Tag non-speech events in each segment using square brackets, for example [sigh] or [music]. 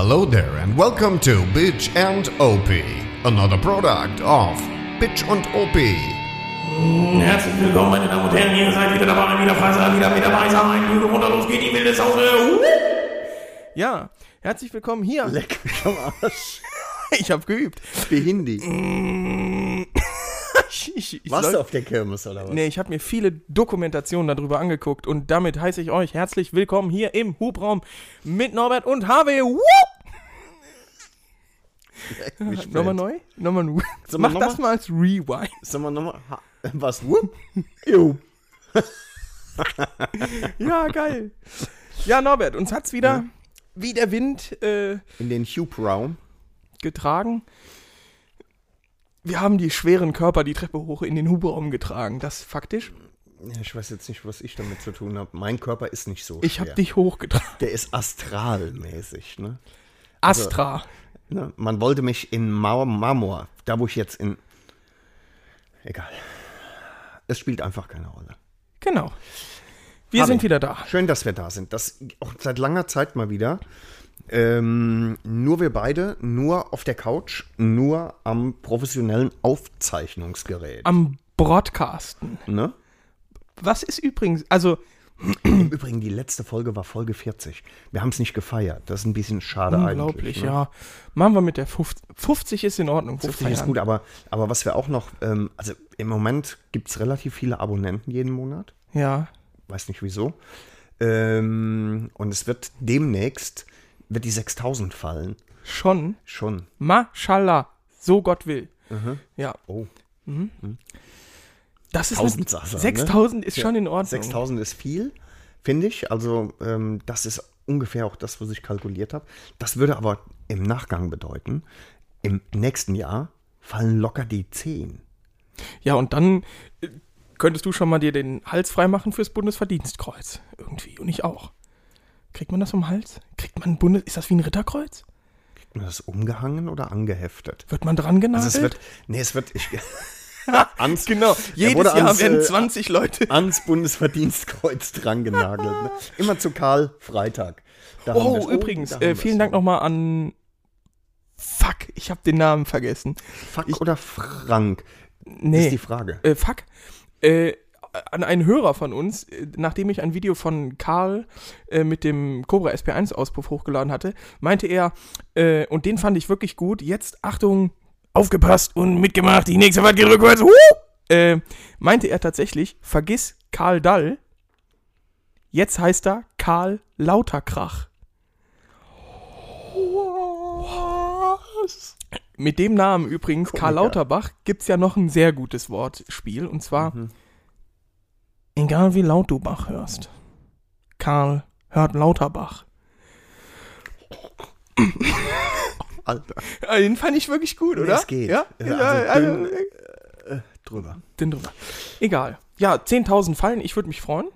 Hello there and welcome to Bitch and OP, another product of Bitch und OP. Herzlich willkommen, meine Damen und Herren. Ihr seid wieder dabei, wieder frei sein, wieder mit dabei sein. Runter, los geht die wilde Sause. Ja, herzlich willkommen hier. Leck mich am Arsch. [laughs] Ich habe geübt. Behindi. Ich, ich, ich Warst du auf der Kirmes oder was? Nee, ich habe mir viele Dokumentationen darüber angeguckt und damit heiße ich euch herzlich willkommen hier im Hubraum mit Norbert und mich Nochmal neu? Nochmal neu. Mach noch das mal als Rewind. Sollen wir nochmal. Was? Whoop? [laughs] Ja, geil. Ja, Norbert, uns hat's wieder wie der Wind äh, In den Hube-Raum. getragen. Wir haben die schweren Körper die Treppe hoch in den Hubraum getragen. Das faktisch. Ich weiß jetzt nicht, was ich damit zu tun habe. Mein Körper ist nicht so Ich habe dich hochgetragen. Der ist astralmäßig, ne? Astra. ne? Man wollte mich in Mar Marmor, da wo ich jetzt in. Egal. Es spielt einfach keine Rolle. Genau. Wir Harvey. sind wieder da. Schön, dass wir da sind. Das auch seit langer Zeit mal wieder. Ähm, nur wir beide, nur auf der Couch, nur am professionellen Aufzeichnungsgerät. Am Broadcasten. ne? Was ist übrigens, also Im [clears throat] Übrigen, die letzte Folge war Folge 40. Wir haben es nicht gefeiert. Das ist ein bisschen schade unglaublich, eigentlich. ne? ja. Machen wir mit der 50. 50 ist in Ordnung. 50 zu ist gut, aber, aber was wir auch noch, ähm, also im Moment gibt es relativ viele Abonnenten jeden Monat. Ja. Weiß nicht wieso. Ähm, und es wird demnächst, wird die 6000 fallen. Schon. Schon. Mashallah. So Gott will. Ja. Oh. Das ist 1000 Sache, ne? 6000 ist schon in Ordnung. 6000 ist viel, finde ich. Also ähm, das ist ungefähr auch das, was ich kalkuliert habe. Das würde aber im Nachgang bedeuten, im nächsten Jahr fallen locker die 10. Ja, und dann äh, könntest du schon mal dir den Hals freimachen fürs Bundesverdienstkreuz. Irgendwie. Und ich auch. Kriegt man das vom Hals? Kriegt man ein Bundes... Ist das wie ein Ritterkreuz? Kriegt man das umgehangen oder angeheftet? Wird man dran genagelt? Also es wird, nee, es wird, ich, [laughs] ans, Genau. Jedes Jahr ans, werden äh, 20 Leute... ans Bundesverdienstkreuz dran genagelt. Ne? [laughs] Immer zu Karl Freitag. Da Oh, wir's. übrigens, haben äh, vielen Dank nochmal an... Fuck, ich habe den Namen vergessen. Fuck oder Frank? Nee. Ist die Frage. äh, fuck, äh, an einen Hörer von uns, äh, nachdem ich ein Video von Karl äh, mit dem Cobra SP1-Auspuff hochgeladen hatte, meinte er, äh, und den fand ich wirklich gut, jetzt Achtung, aufgepasst und mitgemacht, die nächste Fahrt geht rückwärts, huh! äh, meinte er tatsächlich, vergiss Karl Dall, jetzt heißt er Karl Lauterkrach. Mit dem Namen übrigens, Karl Komiker. Lauterbach, gibt es ja noch ein sehr gutes Wortspiel. Und zwar, egal wie laut du Bach hörst, Karl hört Lauterbach. Alter, Äh, Den fand ich wirklich gut, oder? es geht. Ja, Ja, ja, also also, dünn- äh, drüber. den drüber. Egal. Ja, 10.000 fallen, ich würde mich freuen.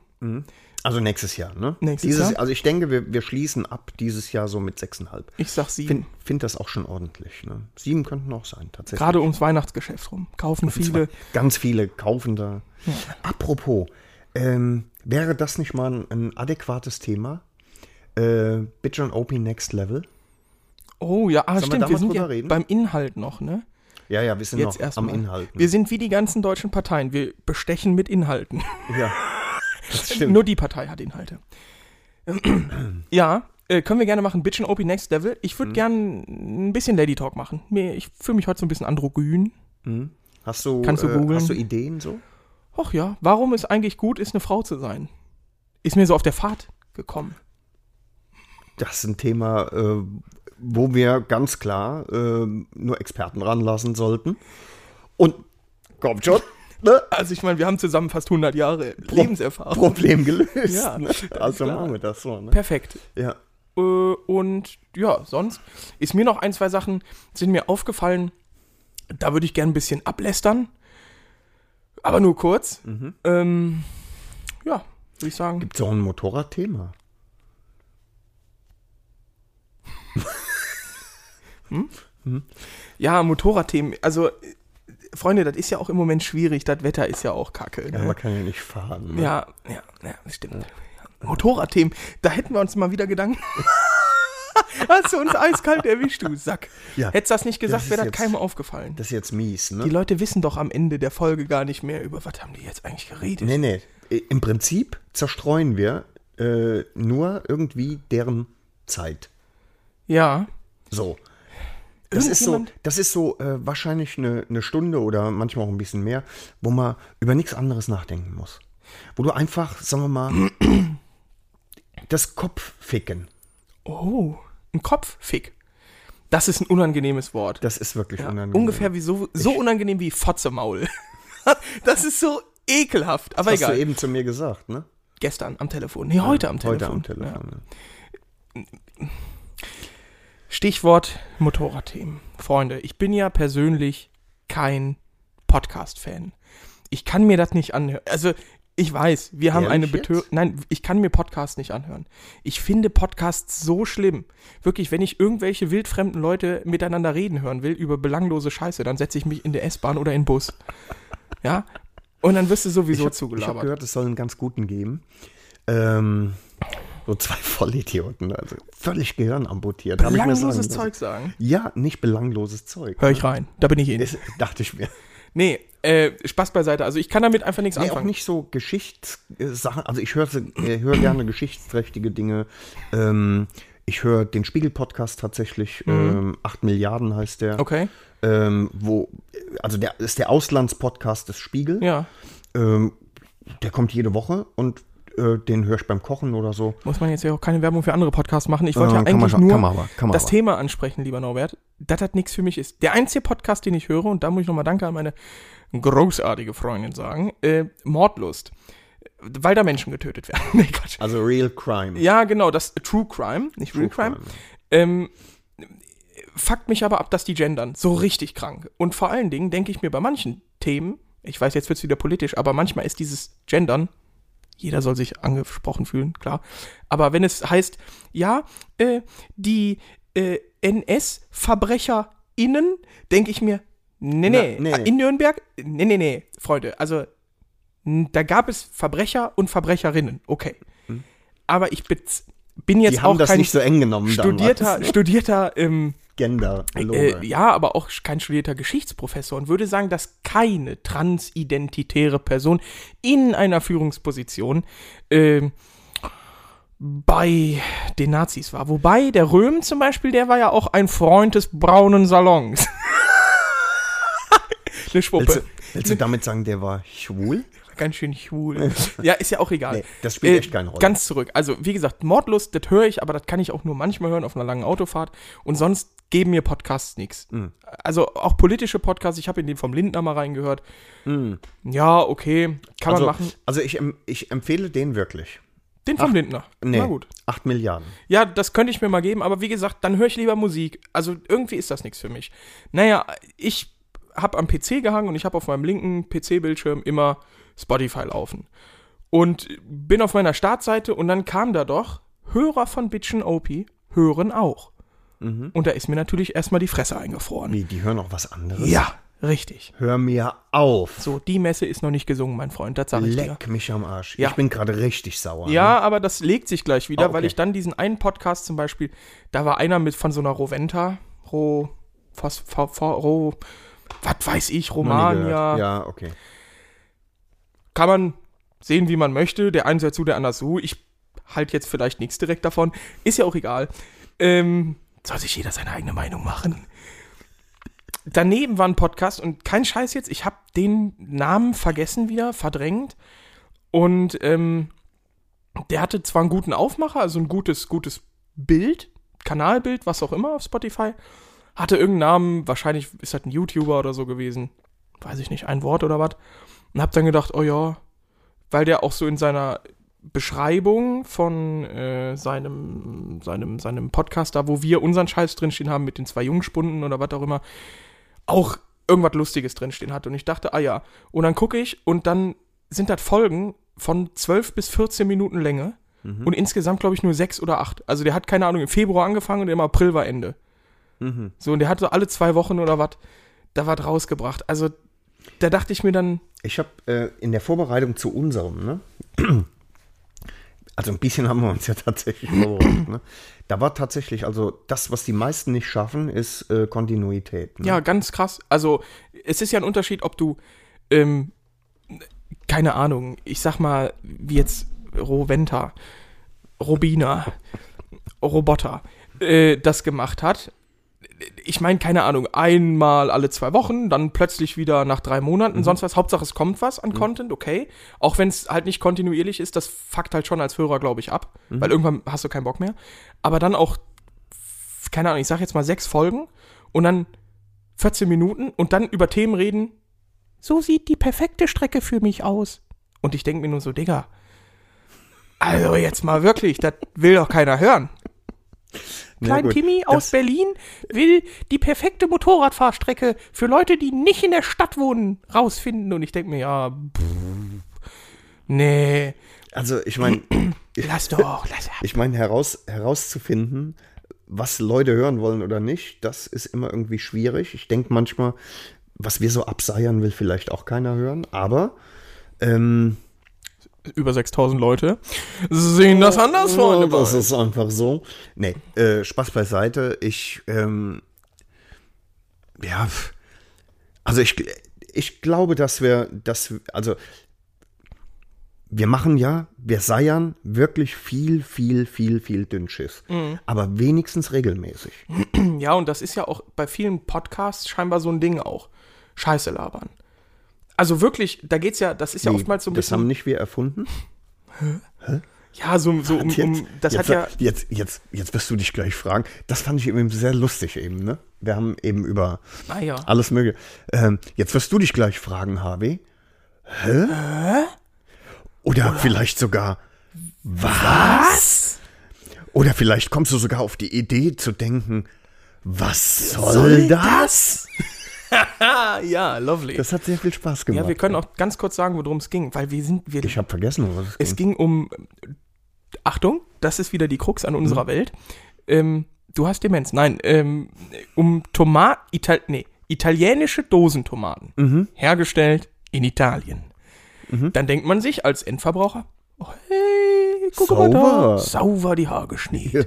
Also nächstes Jahr, ne? Nächstes dieses, Jahr. Also ich denke, wir, wir schließen ab dieses Jahr so mit 6,5. Ich sag sieben. Find, find das auch schon ordentlich, ne? Sieben könnten auch sein, tatsächlich. Gerade ums Weihnachtsgeschäft rum. Kaufen viele. Ganz viele kaufen da. Apropos, ähm, wäre das nicht mal ein, ein adäquates Thema? Äh, Bitch und OP Next Level? Oh ja, ah, wir stimmt, wir mal sind ja reden? beim Inhalt noch, ne? Ja, ja, wir sind Jetzt noch erstmal. am Inhalten. Wir sind wie die ganzen deutschen Parteien. Wir bestechen mit Inhalten. ja, [laughs] das stimmt. Nur die Partei hat Inhalte. [clears throat] ja, äh, können wir gerne machen. Bitch and OP Next Level. Ich Mhm. würde gern ein bisschen Lady Talk machen. Ich fühle mich heute so ein bisschen androgyn. Hast du, Kannst du äh, googeln? hast du Ideen so? Och ja, warum es eigentlich gut ist, eine Frau zu sein? Ist mir so auf der Fahrt gekommen. Das ist ein Thema, äh, wo wir ganz klar äh, nur Experten ranlassen sollten. Und kommt schon, [laughs] ne? Also ich meine, wir haben zusammen fast 100 Jahre Lebenserfahrung. Problem gelöst. Ja, ne? [laughs] Also klar. machen wir das so. Ne? Perfekt. Ja. Äh, und ja, sonst ist mir noch ein, zwei Sachen sind mir aufgefallen. Da würde ich gern ein bisschen ablästern. Aber nur kurz. Ähm, ja, würde ich sagen. Gibt es auch ein Motorradthema? [laughs] Ja, Motorradthemen. Also, Freunde, das ist ja auch im Moment schwierig. Das Wetter ist ja auch kacke. Ja, Ne? man kann ja nicht fahren. Ne? Ja, ja, ja, stimmt. Motorradthemen, da hätten wir uns mal wieder Gedanken. [laughs] Hast du uns eiskalt erwischt, du Sack. Ja. Hättest du das nicht gesagt, Das wäre das jetzt- keinem aufgefallen. Das ist jetzt mies, ne? Die Leute wissen doch am Ende der Folge gar nicht mehr, über was haben die jetzt eigentlich geredet. Nee, nee. Im Prinzip zerstreuen wir äh, nur irgendwie deren Zeit. Ja. So. Das ist so, das ist so äh, wahrscheinlich eine, eine Stunde oder manchmal auch ein bisschen mehr, wo man über nichts anderes nachdenken muss. Wo du einfach, sagen wir mal, [clears throat] das Kopfficken, Oh, ein Kopffick. Das ist ein unangenehmes Wort. das ist wirklich Ja, unangenehm. ungefähr wie so, so unangenehm wie Fotzemaul. [laughs] das ist so ekelhaft, aber das hast egal. du eben zu mir gesagt, ne? Gestern am Telefon. Nee, heute am Telefon. Heute am Telefon. Ja. Ja. Stichwort Motorradthemen. Freunde, ich bin ja persönlich kein Podcast-Fan. Ich kann mir das nicht anhören. Also, ich weiß, wir haben eine Ehrlich Betö jetzt? Nein, ich kann mir Podcasts nicht anhören. Ich finde Podcasts so schlimm. Wirklich, wenn ich irgendwelche wildfremden Leute miteinander reden hören will über belanglose Scheiße, dann setze ich mich in der S-Bahn oder in den Bus. [laughs] Ja? Und dann wirst du sowieso Ich habe hab zugelabert. gehört, es soll einen ganz guten geben. Ähm, so zwei [laughs] Vollidioten, also völlig ich mir Belangloses sagen. Zeug sagen. Ja, nicht belangloses Zeug. Hör ich rein. Da bin ich eh dachte ich mir. Nee, äh, Spaß beiseite. Also ich kann damit einfach nichts Nee, auch anfangen. nicht so Geschichtssachen. Also ich höre äh, höre gerne geschichtsträchtige Dinge. Ähm, ich höre den Spiegel-Podcast tatsächlich. Ähm, 8 Milliarden heißt der. Mhm. Okay, Ähm, wo, also der ist der Auslandspodcast des Spiegel. ja. Ähm, der kommt jede Woche und äh, den höre ich beim Kochen oder so. Muss man jetzt ja auch keine Werbung für andere Podcasts machen. Ich wollte Äh, ja eigentlich nur kann man aber, kann man das aber. Thema ansprechen, lieber Norbert, das nichts für mich ist. Der einzige Podcast, den ich höre, und da muss ich nochmal Danke an meine großartige Freundin sagen, äh, Mordlust. Weil da Menschen getötet werden. [laughs] nee, Quatsch. Also Real Crime. Ja, genau, das True Crime, nicht Real Crime. Ähm, fuckt mich aber ab, dass die gendern. So richtig krank. Und vor allen Dingen denke ich mir bei manchen Themen, ich weiß, jetzt wird es wieder politisch, aber manchmal ist dieses Gendern, jeder soll sich angesprochen fühlen, klar. Aber wenn es heißt, ja, äh, die äh, NS-VerbrecherInnen, denke ich mir, nee, nee, Na, nee. in Nürnberg, nee, nee, nee, Freunde, also da gab es Verbrecher und Verbrecherinnen, okay. Aber ich bin jetzt. Die haben auch das kein nicht so eng genommen studierter, damals. studierter, ähm, Gender. äh, ja, aber auch kein studierter Geschichtsprofessor und würde sagen, dass keine transidentitäre Person in einer Führungsposition ähm, bei den Nazis war. Wobei der Röhm zum Beispiel, der war ja auch ein Freund des braunen Salons. [laughs] Eine Willst Schwuppe. du, willst du damit sagen, der war schwul? Ganz schön schwul. [laughs] ja, ist ja auch egal. Nee, das spielt echt keine Rolle. Ganz zurück. Also, wie gesagt, Mordlust, das höre ich, aber das kann ich auch nur manchmal hören auf einer langen Autofahrt. Und sonst geben mir Podcasts nichts. Hm. Also auch politische Podcasts, ich habe in den vom Lindner mal reingehört. Ja, okay, kann also, man machen. Also ich, ich empfehle den wirklich. Den vom Lindner. Nee, Na gut. 8 Milliarden. Ja, das könnte ich mir mal geben, aber wie gesagt, dann höre ich lieber Musik. Also irgendwie ist das nichts für mich. Naja, ich habe am PC gehangen und ich habe auf meinem linken PC-Bildschirm immer Spotify laufen. Und bin auf meiner Startseite und dann kam da doch, Hörer von Bitchen OP hören auch. Und da ist mir natürlich erstmal die Fresse eingefroren. Wie, die hören auch was anderes? Ja, richtig. Hör mir auf. So, die Messe ist noch nicht gesungen, mein Freund, das sage ich dir. Leck mich am Arsch. Ja. Ich bin gerade richtig sauer. Ja, aber das legt sich gleich wieder, Ah, okay. weil ich dann diesen einen Podcast zum Beispiel, da war einer mit von so einer Roventa, Ro, Phos, Pho, Pho, Ro, was weiß ich, Romania. Ja, okay. Kann man sehen, wie man möchte. Der eine sagt zu, der andere so. Ich halt jetzt vielleicht nichts direkt davon. Ist ja auch egal. Ähm, soll sich jeder seine eigene Meinung machen. Daneben war ein Podcast und kein Scheiß jetzt, ich habe den Namen vergessen wieder, verdrängt. Und ähm, der hatte zwar einen guten Aufmacher, also ein gutes, gutes Bild, Kanalbild, was auch immer auf Spotify. Hatte irgendeinen Namen, wahrscheinlich ist das ein YouTuber oder so gewesen. Weiß ich nicht, ein Wort oder was. Und hab dann gedacht, oh ja, weil der auch so in seiner Beschreibung von äh, seinem, seinem, seinem Podcast da, wo wir unseren Scheiß drinstehen haben mit den zwei Jungspunden oder was auch immer, auch irgendwas Lustiges drinstehen hat. Und ich dachte, ah ja. Und dann gucke ich und dann sind das Folgen von 12 bis 14 Minuten Länge und insgesamt, glaube ich, nur sechs oder acht. Also der hat, keine Ahnung, im Februar angefangen und im April war Ende. So, und der hat so alle zwei Wochen oder was, da was rausgebracht. Also da dachte ich mir dann, Ich habe äh, in der Vorbereitung zu unserem, ne? Also ein bisschen haben wir uns ja tatsächlich [clears throat] verworfen. Ne? Da war tatsächlich, also das, was die meisten nicht schaffen, ist äh, Kontinuität. Ne? Ja, ganz krass. Also, es ist ja ein Unterschied, ob du, ähm, keine Ahnung, ich sag mal, wie jetzt Roventa, Robina, Roboter, äh, das gemacht hat. Ich meine, keine Ahnung, einmal alle zwei Wochen, dann plötzlich wieder nach drei Monaten, sonst was. Hauptsache, es kommt was an Content, okay. Auch wenn es halt nicht kontinuierlich ist, das fuckt halt schon als Hörer, glaube ich, ab. Weil irgendwann hast du keinen Bock mehr. Aber dann auch, keine Ahnung, ich sag jetzt mal sechs Folgen und dann 14 Minuten und dann über Themen reden. So sieht die perfekte Strecke für mich aus. Und ich denke mir nur so, Digga, also jetzt mal wirklich, das will doch keiner hören. Klein gut, Timmy aus das- Berlin will die perfekte Motorradfahrstrecke für Leute, die nicht in der Stadt wohnen, rausfinden. Und ich denke mir, ja, pff, nee, Also ich meine, [clears throat] lass doch, [laughs] lass ich meine heraus, herauszufinden, was Leute hören wollen oder nicht, das ist immer irgendwie schwierig. Ich denke manchmal, was wir so abseiern, will vielleicht auch keiner hören. Aber ähm, Über 6000 Leute sehen das anders, Freunde. Oh, das ist einfach so. Nee, äh, Spaß beiseite. Ich, ähm, ja, also ich, ich glaube, dass wir, dass, also wir machen ja, wir seiern wirklich viel, viel, viel, viel Dünnschiss. Aber wenigstens regelmäßig. Ja, und das ist ja auch bei vielen Podcasts scheinbar so ein Ding auch. Scheiße labern. Also wirklich, da geht's ja, das ist ja Nee, oftmals so ein das haben bisschen. nicht wir erfunden. Ja, so, so um, um, das jetzt, hat ja. jetzt, jetzt, jetzt wirst du dich gleich fragen. Das fand ich eben sehr lustig eben, ne? Wir haben eben über Ah ja. alles mögliche. Ähm, jetzt wirst du dich gleich fragen, Harvey. Hä? Oder, vielleicht sogar, was? Oder vielleicht kommst du sogar auf die Idee zu denken, was soll, das? Ah, [laughs] ja, lovely. Das hat sehr viel Spaß gemacht. ja, wir können auch ganz kurz sagen, worum es ging, weil wir sind, wir, ich habe vergessen, was es es ging. ging um, Achtung, das ist wieder die Krux an unserer Welt. Ähm, du hast Demenz. Nein, ähm, um Tomat, Ital nee, italienische Dosentomaten. Hergestellt in Italien. Dann denkt man sich als Endverbraucher, oh, hey, guck mal da, Sauber. sauber die Haare geschneit. Ja.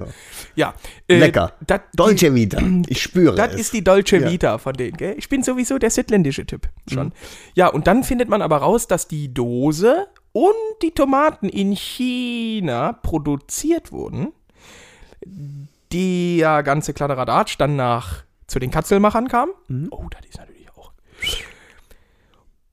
Ja. äh, Lecker. dat- Dolce Vita. Ich spüre Das ist die Dolce Ja. Vita von denen, gell? Ich bin sowieso der südländische Typ schon. Ja, und dann findet man aber raus, dass die Dose und die Tomaten in China produziert wurden. Der ganze Kladderadatsch dann nach zu den Katzelmachern kam. Oh, das ist natürlich.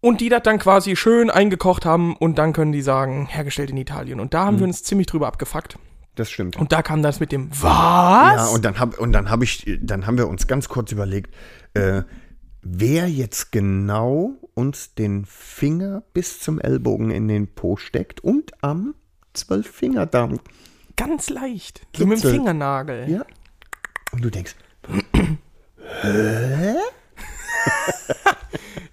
Und die das dann quasi schön eingekocht haben und dann können die sagen, hergestellt in Italien. Und da haben wir uns ziemlich drüber abgefuckt. Das stimmt. Und da kam das mit dem Was? Ja, und dann hab, und dann habe ich, dann haben wir uns ganz kurz überlegt, äh, wer jetzt genau uns den Finger bis zum Ellbogen in den Po steckt und am Zwölffingerdarm. Ganz leicht. So mit dem. Fingernagel. Ja. Und du denkst, [clears throat] [laughs]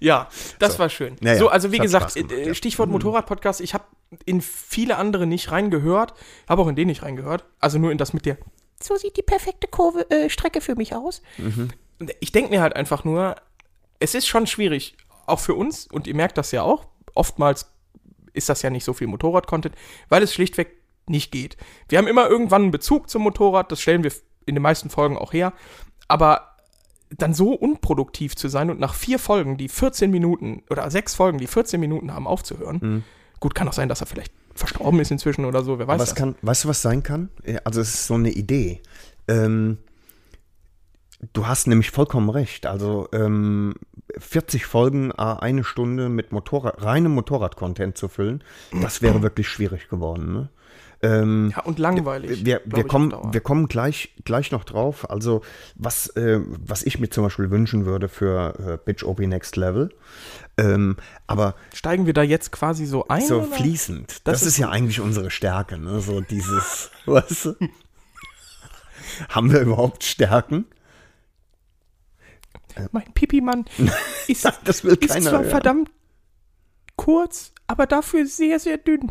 Ja, das war schön. Naja, so, also wie gesagt, gemacht, äh, ja. Stichwort Motorrad-Podcast, ich habe in viele andere nicht reingehört, habe auch in den nicht reingehört, also nur in das mit der so sieht die perfekte Kurve, äh, Strecke für mich aus. Und Ich denke mir halt einfach nur, es ist schon schwierig, auch für uns, und ihr merkt das ja auch, oftmals ist das ja nicht so viel Motorrad-Content, weil es schlichtweg nicht geht. Wir haben immer irgendwann einen Bezug zum Motorrad, das stellen wir in den meisten Folgen auch her, aber dann so unproduktiv zu sein und nach vier Folgen, die 14 Minuten oder sechs Folgen, die 14 Minuten haben, aufzuhören. Gut, kann auch sein, dass er vielleicht verstorben ist inzwischen oder so, wer weiß was kann, weißt du, was sein kann? Also es ist so eine Idee. Ähm, du hast nämlich vollkommen recht. Also ähm, 40 Folgen, äh, eine Stunde mit Motorrad, reinem Motorrad-Content zu füllen, das wäre [clears throat] wirklich schwierig geworden. Ne? Ähm, Ja, und langweilig. wir, wir, kommen, wir kommen gleich, gleich noch drauf. Also, was, äh, was ich mir zum Beispiel wünschen würde für äh, Bitch OP Next Level. Ähm, aber Steigen wir da jetzt quasi so ein? so oder? fließend. Das, Das ist, ist ja eigentlich unsere Stärke, ne? So dieses, [laughs] weißt du? Haben wir überhaupt Stärken? Mein Pipi-Mann [laughs] ist, Das will ist keiner zwar hören. verdammt kurz, aber dafür sehr, sehr dünn.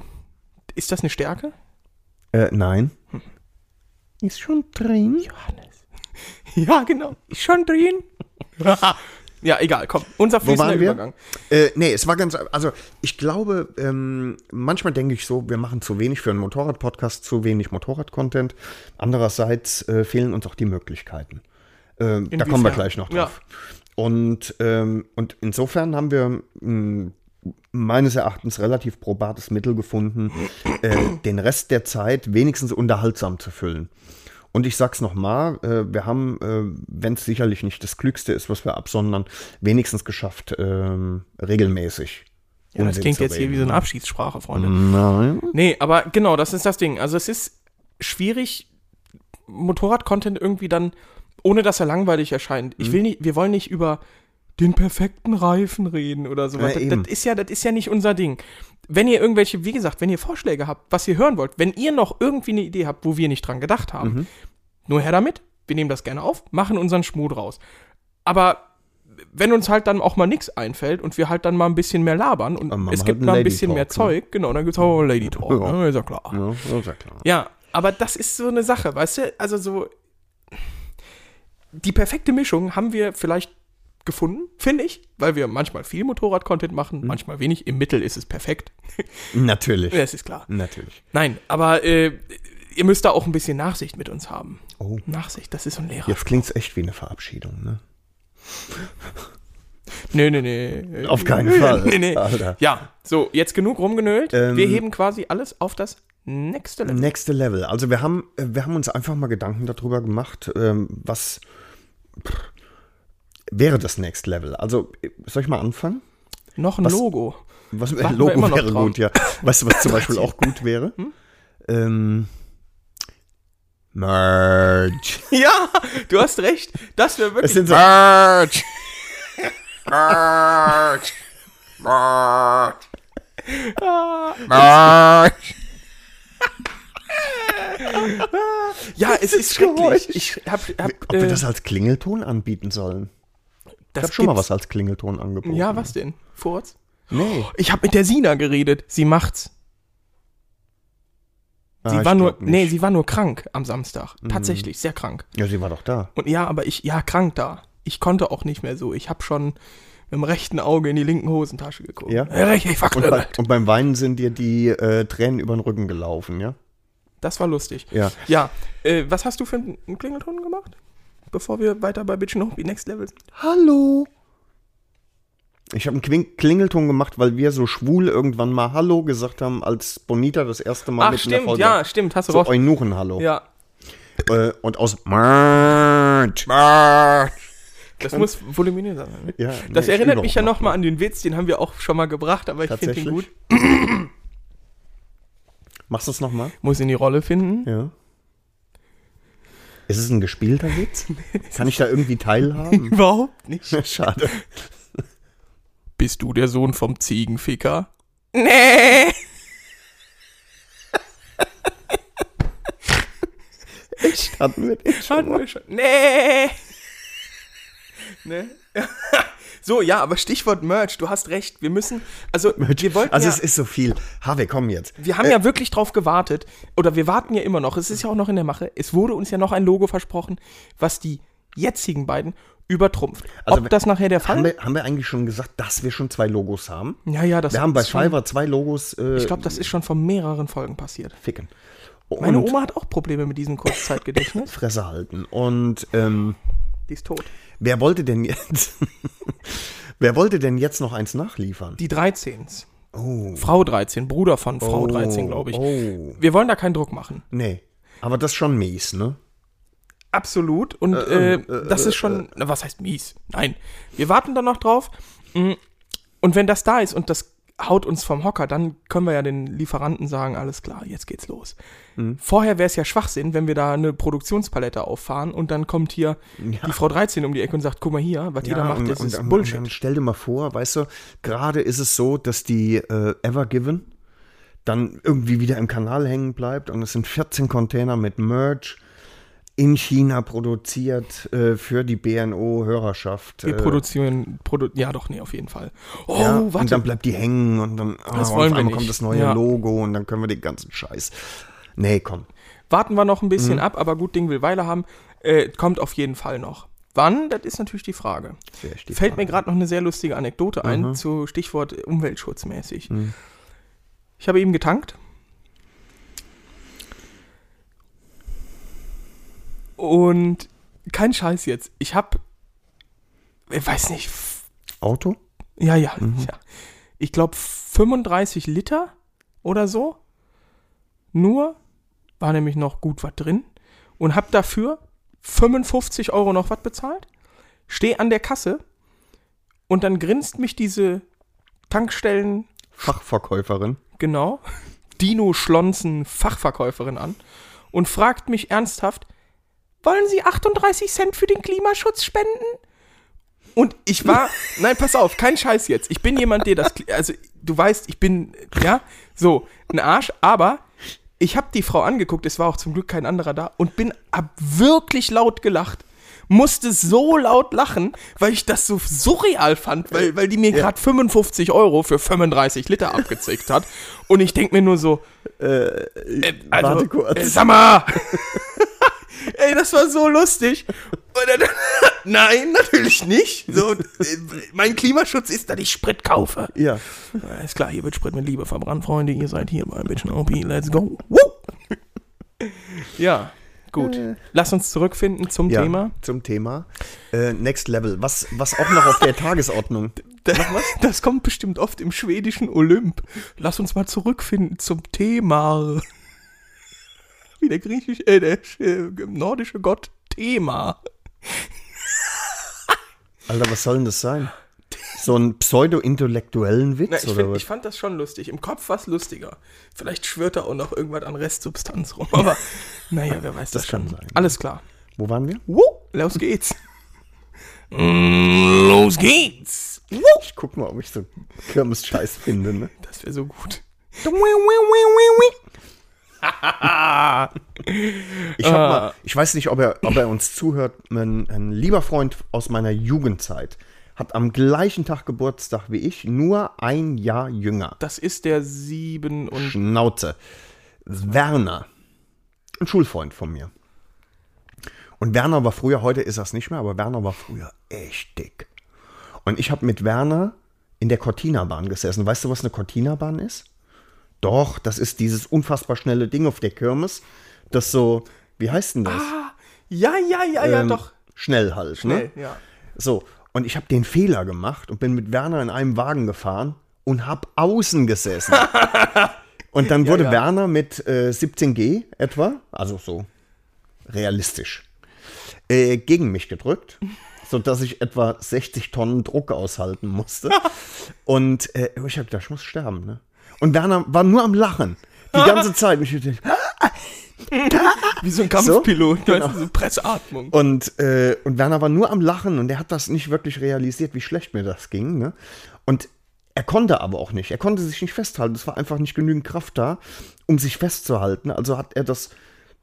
Ist das eine Stärke? Äh, nein. Ist schon drin. Johannes. [laughs] Ja, genau. Ist schon drin. [laughs] Ja, egal, komm. Unser Wo fließender waren wir? Übergang. Äh, nee, es war ganz, also ich glaube, ähm, manchmal denke ich so, wir machen zu wenig für einen Motorrad-Podcast, zu wenig Motorrad-Content. Andererseits äh, fehlen uns auch die Möglichkeiten. Ähm, da kommen wir gleich noch Ja. drauf. Und, ähm, und insofern haben wir mh, meines Erachtens relativ probates Mittel gefunden, äh, den Rest der Zeit wenigstens unterhaltsam zu füllen. Und ich sag's nochmal, äh, wir haben, äh, wenn es sicherlich nicht das Klügste ist, was wir absondern, wenigstens geschafft, ähm, regelmäßig. Ja, das klingt jetzt hier wie so eine ne? Abschiedssprache, Freunde. Nein. Nee, aber genau, das ist das Ding. Also es ist schwierig, Motorrad-Content irgendwie dann, ohne dass er langweilig erscheint. Mhm. Ich will nicht, wir wollen nicht über den perfekten Reifen reden oder sowas. Ja, das, das ist ja, das ist ja nicht unser Ding. Wenn ihr irgendwelche, wie gesagt, wenn ihr Vorschläge habt, was ihr hören wollt, wenn ihr noch irgendwie eine Idee habt, wo wir nicht dran gedacht haben, Mhm. nur her damit. Wir nehmen das gerne auf, machen unseren Schmut raus. Aber wenn uns halt dann auch mal nichts einfällt und wir halt dann mal ein bisschen mehr labern und es gibt halt einen mal ein Lady bisschen mehr Talk, ne? Zeug, genau, dann gibt's auch Lady Talk, Ja. ne, ist ja klar. Ja, ist ja klar. Ja, aber das ist so eine Sache, weißt du? Also so die perfekte Mischung haben wir vielleicht gefunden, finde ich, weil wir manchmal viel Motorrad-Content machen, manchmal wenig. Im Mittel ist es perfekt. [laughs] Natürlich. Das ist klar. Natürlich. Nein, aber äh, ihr müsst da auch ein bisschen Nachsicht mit uns haben. Oh. Nachsicht, das ist so ein Lehrer. Jetzt klingt's echt wie eine Verabschiedung, ne? Nee, nee, nee. Auf keinen Fall. nee, nee. Alter. Ja, so, jetzt genug rumgenölt. Ähm, wir heben quasi alles auf das nächste Level. Nächste Level. Also wir haben, äh, wir haben uns einfach mal Gedanken darüber gemacht, ähm, was wäre das Next Level. Also äh, soll ich mal anfangen? Noch ein was- Logo. Was wir Logo wäre drauf. gut, ja. Weißt du, was zum [laughs] Beispiel auch gut wäre? Hm? Ähm, Merch. [laughs] Ja, du hast recht. Das wäre wirklich. Es sind so Merch! [laughs] Merch! Merch! Merch! ja, es ist schrecklich. Ich hab, hab, Ob wir äh, das als Klingelton anbieten sollen? Ich habe schon mal was als Klingelton angeboten. Ja, was denn? Furz? Nee. Ich habe mit der Sina geredet. Sie macht's. Sie Ah, war nur, nee, sie war nur krank am Samstag. Tatsächlich, sehr krank. Ja, sie war doch da. Und ja, aber ich, ja, krank da. Ich konnte auch nicht mehr so. Ich habe schon mit dem rechten Auge in die linken Hosentasche geguckt. Ja? richtig Und, bei, und beim Weinen sind dir die äh, Tränen über den Rücken gelaufen, ja? Das war lustig. Ja. Ja, äh, was hast du für einen Klingelton gemacht? Bevor wir weiter bei Bitchin' Hope Next Level sind. Hallo. Ich habe einen Klingelton gemacht, weil wir so schwul irgendwann mal Hallo gesagt haben, als Bonita das erste Mal Ach, mit in der stimmt, Folge ja, stimmt, hast du so raus. Eunuchen Hallo. Ja, Äh, und aus das muss voluminös sein. Ne? Ja, Das nee, erinnert mich ja noch. nochmal an den Witz, den haben wir auch schon mal gebracht, aber ich finde den gut. Machst du es nochmal? Muss in die Rolle finden. Ja. Ist es ein gespielter Witz? Kann ich da irgendwie teilhaben? [laughs] Überhaupt nicht. [laughs] Schade. Bist du der Sohn vom Ziegenficker? Nee. Echt? Hatten wir den schon Hatten mal? wir schon. Nee. [laughs] ne? So, ja, aber Stichwort Merch, du hast recht. Wir müssen, also [laughs] wir wollten Also ja, es ist so viel. Harvey, komm jetzt. wir haben ja wirklich drauf gewartet, oder wir warten ja immer noch, es ist ja auch noch in der Mache, es wurde uns ja noch ein Logo versprochen, was die jetzigen beiden übertrumpft. Also, Ob das nachher der Fall Haben wir, haben wir eigentlich schon gesagt, dass wir schon zwei Logos haben? Ja, ja, das Wir haben bei Fiverr zwei Logos äh, Ich glaube, das ist schon vor mehreren Folgen passiert. ficken. Meine Und Oma hat auch Probleme mit diesem Kurzzeitgedächtnis. [laughs] Fresse halten. Und ähm, Die ist tot. Wer wollte denn jetzt [laughs] wer wollte denn jetzt noch eins nachliefern? Die 13s. Oh. Frau 13, Bruder von Frau Oh, 13, glaube ich. Oh. Wir wollen da keinen Druck machen. Nee. Aber das ist schon mies, ne? Absolut. Und äh, das ist schon, na, was heißt mies? Nein. Wir warten dann noch drauf. Mm, Und wenn das da ist und das haut uns vom Hocker, dann können wir ja den Lieferanten sagen, alles klar, jetzt geht's los. Vorher wäre es ja Schwachsinn, wenn wir da eine Produktionspalette auffahren und dann kommt hier die Frau 13 um die Ecke und sagt, guck mal hier, was ihr da macht, und, das und, ist und, Bullshit. Und stell dir mal vor, weißt du, gerade ist es so, dass die äh, Ever Given dann irgendwie wieder im Kanal hängen bleibt und es sind 14 Container mit Merch in China produziert äh, für die BNO-Hörerschaft. wir äh, produzieren, produ ja doch, nee, auf jeden Fall. Oh, ja, und warte. dann bleibt die hängen und dann ah, Das und wollen auf wir nicht. kommt das neue Ja. Logo und dann können wir den ganzen Scheiß. Nee, komm. Warten wir noch ein bisschen Mhm. ab, aber gut Ding will Weile haben. Äh, kommt auf jeden Fall noch. wann, das ist natürlich die Frage. Die Fällt Frage. mir gerade noch eine sehr lustige Anekdote ein zu Stichwort umweltschutzmäßig. Mhm. Ich habe eben getankt. Und kein Scheiß jetzt. Ich habe, ich weiß nicht, Auto? ja, ja, Mhm. ja. Ich glaube 35 Liter oder so. Nur war nämlich noch gut was drin und habe dafür 55 Euro noch was bezahlt. Stehe an der Kasse und dann grinst mich diese Tankstellen Fachverkäuferin. genau, [laughs] Dino Schlonzen Fachverkäuferin an und fragt mich ernsthaft, wollen Sie 38 Cent für den Klimaschutz spenden? Und ich war, [laughs] nein, pass auf, kein Scheiß jetzt. Ich bin jemand, der das, Kli- also du weißt, ich bin, ja, so, ein Arsch, aber ich habe die Frau angeguckt, es war auch zum Glück kein anderer da und bin hab wirklich laut gelacht. Musste so laut lachen, weil ich das so surreal fand, weil, weil die mir gerade 55 Euro für 35 Liter abgezickt hat. Und ich denk mir nur so, äh, also, warte kurz. Äh, sag mal! [laughs] Ey, das war so lustig. Und dann, [laughs] nein, natürlich nicht. So, äh, mein Klimaschutz ist, dass ich Sprit kaufe. Ja. Ist klar, hier wird Sprit mit Liebe verbrannt, Freunde. Ihr seid hier bei Bitchen OP. Let's go. Woo! Ja, gut. Lass uns zurückfinden zum ja. Thema. Zum Thema. Äh, Next Level. Was, was auch noch auf der Tagesordnung. [laughs] Das, das kommt bestimmt oft im schwedischen Olymp. Lass uns mal zurückfinden zum Thema. Wie der griechische, äh, der äh, nordische Gott Thema. Alter, was soll denn das sein? So einen pseudo-intellektuellen Witz Na, ich, oder find, was? ich fand das schon lustig. Im Kopf war es lustiger. Vielleicht schwört da auch noch irgendwas an Restsubstanz rum. Aber [laughs] naja, wer weiß das, Das kann schon. sein. Alles klar. Wo waren wir? Woo, los geht's. Mm, los geht's. Woo. Ich guck mal, ob ich so Kirmes-Scheiß finde, ne? Das wäre so gut. Ich, Ah. mal, ich weiß nicht, ob er, ob er uns zuhört. Ein, ein lieber Freund aus meiner Jugendzeit hat am gleichen Tag Geburtstag wie ich, nur ein Jahr jünger. Das ist der sieben und Schnauze. Werner. Ein Schulfreund von mir. Und Werner war früher, heute ist das nicht mehr, aber Werner war früher echt dick. Und ich habe mit Werner in der Cortina-Bahn gesessen. Weißt du, was eine Cortina-Bahn ist? Doch, das ist dieses unfassbar schnelle Ding auf der Kirmes. Das so, wie heißt denn das? ja, ja, ja, ja, Ähm, doch. Schnell halt, ne? Nee, ja. So, und ich habe den Fehler gemacht und bin mit Werner in einem Wagen gefahren und habe außen gesessen. [laughs] und dann wurde ja. Werner mit äh, 17G etwa, also so realistisch, äh, gegen mich gedrückt, sodass ich etwa 60 Tonnen Druck aushalten musste. [laughs] und äh, ich habe gedacht, ich muss sterben. Ne? Und Werner war nur am Lachen. Die ganze Zeit. Und ich dachte, Wie so ein Kampfpilot, genau. weißt du, so Presseatmung. Und, äh, und Werner war nur am Lachen und er hat das nicht wirklich realisiert, wie schlecht mir das ging. Ne? Und er konnte aber auch nicht. Er konnte sich nicht festhalten. Es war einfach nicht genügend Kraft da, um sich festzuhalten. Also hat er das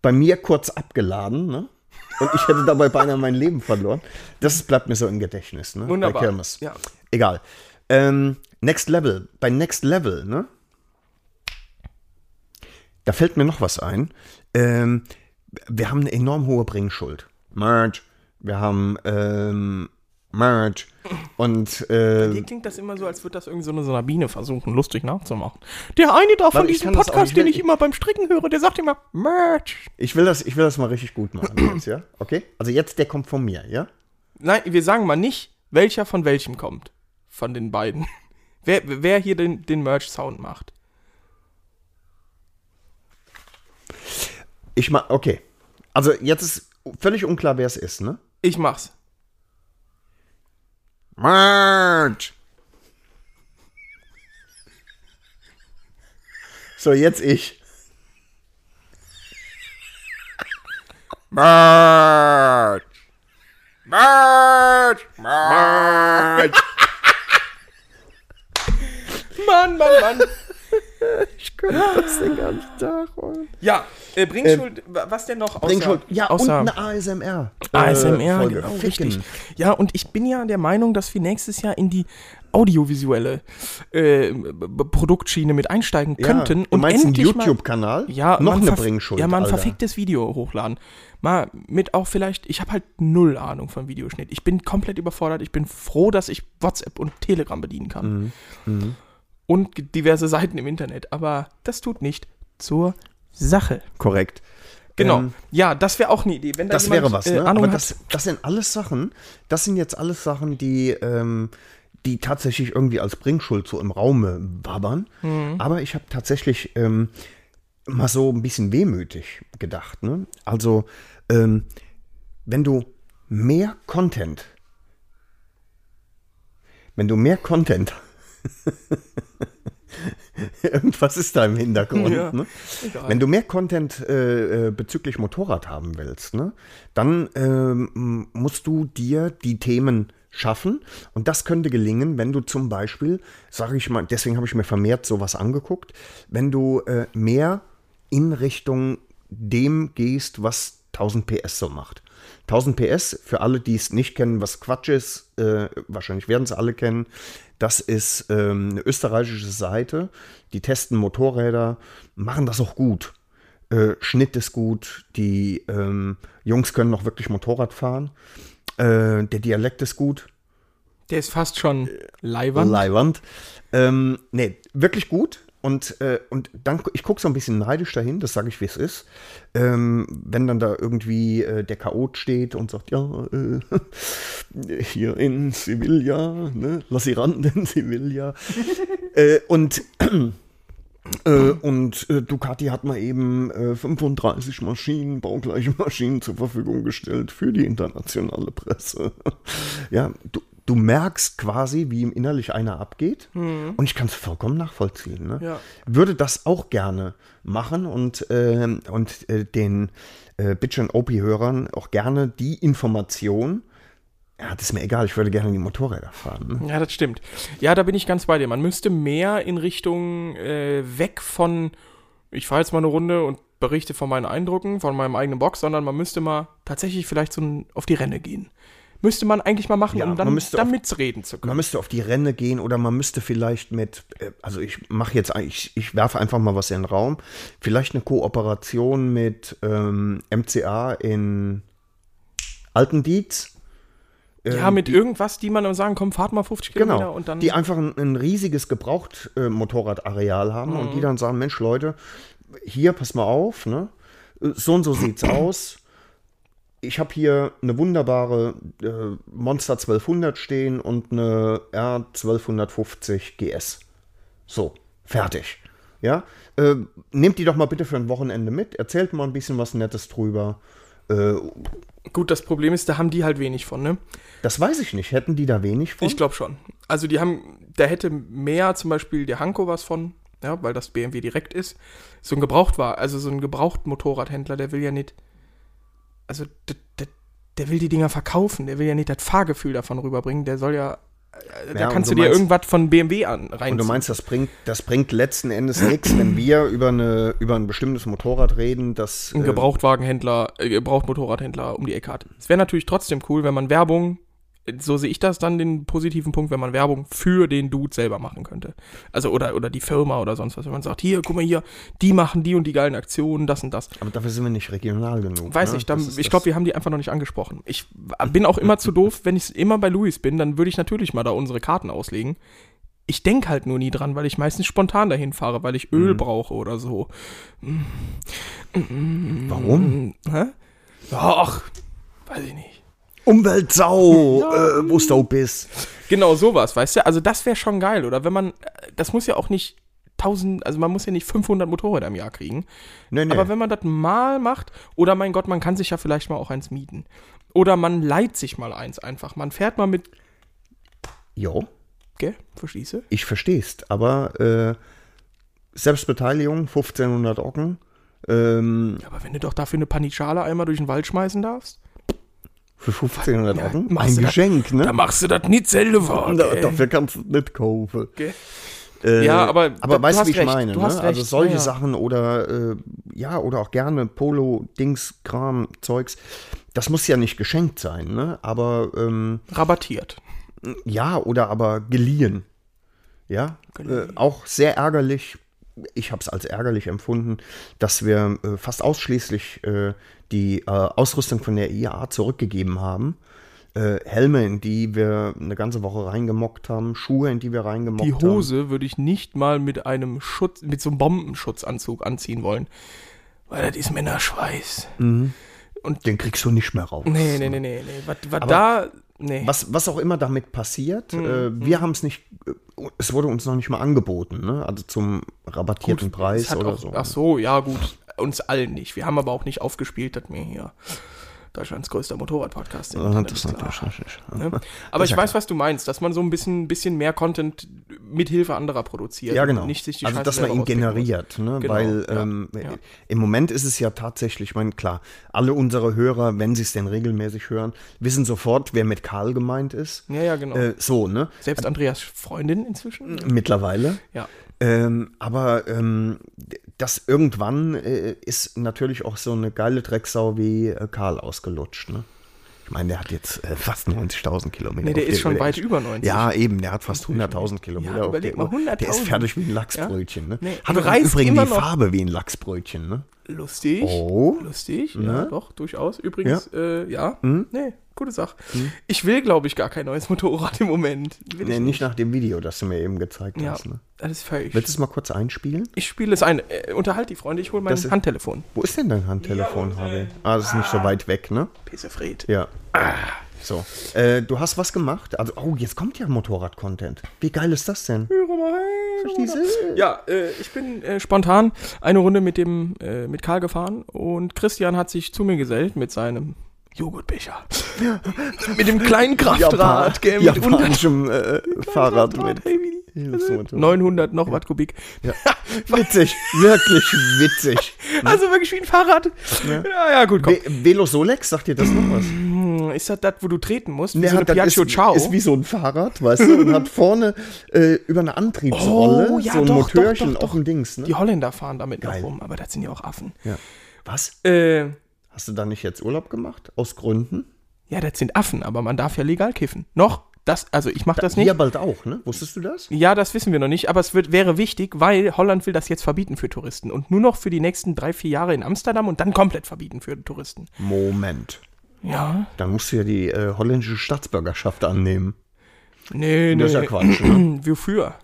bei mir kurz abgeladen. Ne? Und ich hätte dabei beinahe mein Leben verloren. Das bleibt mir so im Gedächtnis. Ne? Wunderbar. Bei Kirmes. Ja. Egal. Ähm, Next Level. Bei Next Level, ne? Da fällt mir noch was ein. Ähm, wir haben eine enorm hohe Bringschuld. Merch. Wir haben ähm, Merch. Und äh, Hier klingt das immer so, als würde das irgendwie so eine Sabine versuchen, lustig nachzumachen. Der eine da von diesem Podcast, den ich immer beim Stricken höre, der sagt immer Merch. ich will, das, ich will das mal richtig gut machen jetzt, ja? Okay? Also jetzt, der kommt von mir, ja? Nein, wir sagen mal nicht, welcher von welchem kommt. Von den beiden. [laughs] Wer, wer hier den, den Merch-Sound macht. Ich mach, okay. Also jetzt ist völlig unklar, wer es ist, ne? Ich mach's. Merch. So, jetzt ich. Merch. Merch. Merch. Mann, Mann, Mann. Ich [laughs] Ich könnte das den ganzen Tag. Mann. Ja, äh, Bringschuld, wa- was denn noch außer, Bringschuld. Ja, außer und eine ASMR. ASMR, äh, Folge. genau, Ficken. richtig. Ja, und ich bin ja der Meinung, dass wir nächstes Jahr in die audiovisuelle äh, Produktschiene mit einsteigen Ja, könnten. du meinst einen endlich mal- YouTube-Kanal? Ja, noch eine Bringschuld. Ja, mal ein Alter. verficktes Video hochladen. Mal mit auch vielleicht, ich habe halt null Ahnung von Videoschnitt. Ich bin komplett überfordert. Ich bin froh, dass ich WhatsApp und Telegram bedienen kann. Mhm. Und diverse Seiten im Internet. Aber das tut nicht zur Sache. Korrekt. Genau. Ähm, ja, das wäre auch eine Idee. Wenn da das jemand, wäre was, äh, ne? Ahnung Aber das, das sind alles Sachen, das sind jetzt alles Sachen, die, ähm, die tatsächlich irgendwie als Bringschuld so im Raume wabbern. Mhm. Aber ich habe tatsächlich ähm, mal so ein bisschen wehmütig gedacht. Ne? Also, ähm, wenn du mehr Content, wenn du mehr Content, [laughs] irgendwas ist da im Hintergrund, Ja, ne? Wenn du mehr Content äh, äh, bezüglich Motorrad haben willst, ne, dann ähm, musst du dir die Themen schaffen. Und das könnte gelingen, wenn du zum Beispiel, sage ich mal, deswegen habe ich mir vermehrt sowas angeguckt, wenn du äh, mehr in Richtung dem gehst, was 1000 PS so macht. 1000 PS, für alle, die es nicht kennen, was Quatsch ist, äh, wahrscheinlich werden es alle kennen, das ist ähm, eine österreichische Seite, die testen Motorräder, machen das auch gut. Äh, Schnitt ist gut, die ähm, Jungs können noch wirklich Motorrad fahren. Äh, der Dialekt ist gut. der ist fast schon Leihwand. Leihwand. Ähm, nee, wirklich gut. Und, äh, und dann, ich gucke so ein bisschen neidisch dahin, das sage ich, wie es ist. Ähm, wenn dann da irgendwie äh, der Chaot steht und sagt, ja, äh, [laughs] hier in Sevilla, ne, lass sie ran in Sevilla. [laughs] äh, und äh, und äh, Ducati hat mal eben äh, 35 Maschinen, baugleiche Maschinen zur Verfügung gestellt für die internationale Presse. [laughs] ja, du, du merkst quasi, wie ihm innerlich einer abgeht. Und ich kann es vollkommen nachvollziehen. Ne? Ja. Würde das auch gerne machen und, ähm, und äh, den äh, Bitch OP-Hörern auch gerne die Information. Ja, das ist mir egal, ich würde gerne die Motorräder fahren. Ne? Ja, das stimmt. Ja, da bin ich ganz bei dir. Man müsste mehr in Richtung äh, weg von, ich fahre jetzt mal eine Runde und berichte von meinen Eindrücken, von meinem eigenen Box, sondern man müsste mal tatsächlich vielleicht so auf die Renne gehen. Müsste man eigentlich mal machen, Ja, um dann müsste auf- damit reden zu können. Man müsste auf die Renne gehen oder man müsste vielleicht mit, äh, also ich mache jetzt, ich, ich werfe einfach mal was in den Raum, vielleicht eine Kooperation mit ähm, MCA in Altendietz. ja, ähm, mit die- irgendwas, die man dann sagen, komm, fahrt mal 50 Kilometer Genau, und dann. die einfach ein, ein riesiges Gebraucht-Motorradareal haben und Mhm. die dann sagen, Mensch Leute, hier, pass mal auf, ne? so und so sieht's [clears throat] aus. Ich habe hier eine wunderbare äh, Monster 1200 stehen und eine R1250 GS. So, fertig. Ja, äh, nehmt die doch mal bitte für ein Wochenende mit, erzählt mal ein bisschen was Nettes drüber. Äh, Gut, das Problem ist, da haben die halt wenig von, ne? das weiß ich nicht. Hätten die da wenig von? Ich glaube schon. Also die haben, da hätte mehr zum Beispiel der Hanko was von, ja, weil das BMW direkt ist. So ein Gebraucht war, also so ein Gebraucht-Motorradhändler, der will ja nicht, also der, der, will die Dinger verkaufen, der will ja nicht das Fahrgefühl davon rüberbringen, der soll ja, äh, da Ja, kannst du du dir meinst- irgendwas von BMW an, rein. Und du meinst, das bringt, das bringt letzten Endes nichts, wenn wir über, eine, über ein bestimmtes Motorrad reden, das. ein äh, Gebrauchtwagenhändler, äh, Gebrauchtmotorradhändler um die Ecke hat. Es wäre natürlich trotzdem cool, wenn man Werbung, so sehe ich das dann den positiven Punkt, wenn man Werbung für den Dude selber machen könnte. Also oder oder die Firma oder sonst was, wenn man sagt, hier, guck mal hier, die machen die und die geilen Aktionen, das und das. aber dafür sind wir nicht regional genug. Weiß ne? ich, dann, ich glaube, wir haben die einfach noch nicht angesprochen. Ich bin auch immer zu doof, wenn ich immer bei Luis bin, dann würde ich natürlich mal da unsere Karten auslegen. Ich denke halt nur nie dran, weil ich meistens spontan dahin fahre, weil ich Öl brauche oder so. Warum? Hä? Ach, weiß ich nicht. Umweltsau, äh, wo du bist. Genau sowas, weißt du? Also das wäre schon geil. Oder wenn man, das muss ja auch nicht 1000, also man muss ja nicht 500 Motorräder im Jahr kriegen. Nee, nee. Aber wenn man das mal macht, oder mein Gott, man kann sich ja vielleicht mal auch eins mieten. Oder man leiht sich mal eins einfach. Man fährt mal mit, jo, gell, verstehst du? ich versteh's, aber äh, Selbstbeteiligung, 1500 Ocken. Ähm, Aber wenn du doch dafür eine Panichala einmal durch den Wald schmeißen darfst, für 1500 Ja, Ocken? machst Ein du das- Geschenk, ne? dann machst du das nicht selber, Da, dafür kannst du es nicht kaufen. Gell? Äh, Ja, aber aber weißt du, wie ich recht, meine? Ne? Also solche ja, ja. Sachen oder äh, ja, oder auch gerne Polo, Dings, Kram, Zeugs. Das muss ja nicht geschenkt sein, ne? Aber ähm, Rabattiert. ja, oder aber geliehen. Ja, äh, auch sehr ärgerlich. Ich habe es als ärgerlich empfunden, dass wir äh, fast ausschließlich äh, die äh, Ausrüstung von der IAA zurückgegeben haben. Äh, Helme, in die wir eine ganze Woche reingemockt haben, Schuhe, in die wir reingemockt Die haben. Hose würde ich nicht mal mit einem Schutz, mit so einem Bombenschutzanzug anziehen wollen. Weil das ist Männerschweiß. Den kriegst du nicht mehr raus. Nee, nee, nee, nee, nee. Was, was da. Nee. Was, was auch immer damit passiert, Mhm, äh, wir haben es nicht, äh, es wurde uns noch nicht mal angeboten, ne? also zum rabattierten Es Preis oder auch, so. Ach so, ja, gut. Uns allen nicht. Wir haben aber auch nicht aufgespielt, dass wir hier Deutschlands größter Motorrad-Podcast sind. Ja, Das klar. Ne? Aber ich weiß, was du meinst, dass man so ein bisschen, bisschen mehr Content mit Hilfe anderer produziert. Ja, und genau. Nicht sich die also, Scheiße dass man ihn generiert, ne? Genau, weil ja, ähm, ja. im Moment ist es ja tatsächlich, ich meine, klar, alle unsere Hörer, wenn sie es denn regelmäßig hören, wissen sofort, wer mit Karl gemeint ist. Ja, ja, genau. Äh, so, ne? Selbst Andreas Freundin inzwischen. Mittlerweile. Ja. Ähm, aber ähm, das irgendwann äh, ist natürlich auch so eine geile Drecksau wie äh, Karl ausgelutscht. Ne? Ich meine, der hat jetzt äh, fast 90.000 Kilometer. Nee, der ist schon weit über 90. Ja, eben, der hat fast 100.000 Kilometer. Ja, überleg der mal, Uhr. Der ist 100.000. fertig wie ein Lachsbrötchen. Ne? Nee, hat du auch im reist Übrigen immer die Farbe wie ein Lachsbrötchen. Ne? Lustig. Oh. Lustig, ja, Ne? doch, durchaus. Übrigens, ja. Äh, ja. Nee, gute Sache. Ich will, glaube ich, gar kein neues Motorrad im Moment. Will Nee, ich nicht nach dem Video, das du mir eben gezeigt Ja, hast. Ne? das ist völlig. Willst du es mal kurz einspielen? Ich spiele es ein. Äh, unterhalt die Freunde, ich hole mein Das ist- Handtelefon. Wo ist denn dein Handtelefon, Ja, Ah, das ist nicht so weit weg, ne? Pisefred. Ja. So. Äh, du hast was gemacht? Also, oh, jetzt kommt ja Motorrad-Content. Wie geil ist das denn? Höre mal du? Ja, äh, ich bin äh, spontan eine Runde mit dem äh, mit Karl gefahren und Christian hat sich zu mir gesellt mit seinem Joghurtbecher. mit dem kleinen Kraftrad, gell, mit 100 Japanischem äh, Fahrrad Kraftrad, mit. hey, wie- Hilfsmotor. 900 noch was Kubik. Ja. [laughs] Witzig, wirklich witzig. [laughs] Also wirklich wie ein Fahrrad. Ja, ja, gut, komm. Ve Velo Solex, sagt dir das noch was? Hm, Ist das das, wo du treten musst? Wie Nee, so eine das Piaggio ist, Ciao? ist wie so ein Fahrrad, weißt du, und hat vorne äh, über eine Antriebsrolle Oh, ja, so ein doch, Motörchen doch, doch, auf dem Dings. Ne? Die Holländer fahren damit Geil. noch rum, aber das sind ja auch Affen. Ja. Was? Äh, Hast du da nicht jetzt Urlaub gemacht? Aus Gründen? ja, das sind Affen, aber man darf ja legal kiffen. Noch? Das, also ich mache das nicht. Hier bald auch, ne? Wusstest du das? Ja, das wissen wir noch nicht, aber es wird, wäre wichtig, weil Holland will das jetzt verbieten für Touristen und nur noch für die nächsten drei, vier Jahre in Amsterdam und dann komplett verbieten für Touristen. Moment. Ja, Dann musst du ja die äh, holländische Staatsbürgerschaft annehmen. nee, nee. Das ist ja Quatsch, ne? [clears throat] Wofür?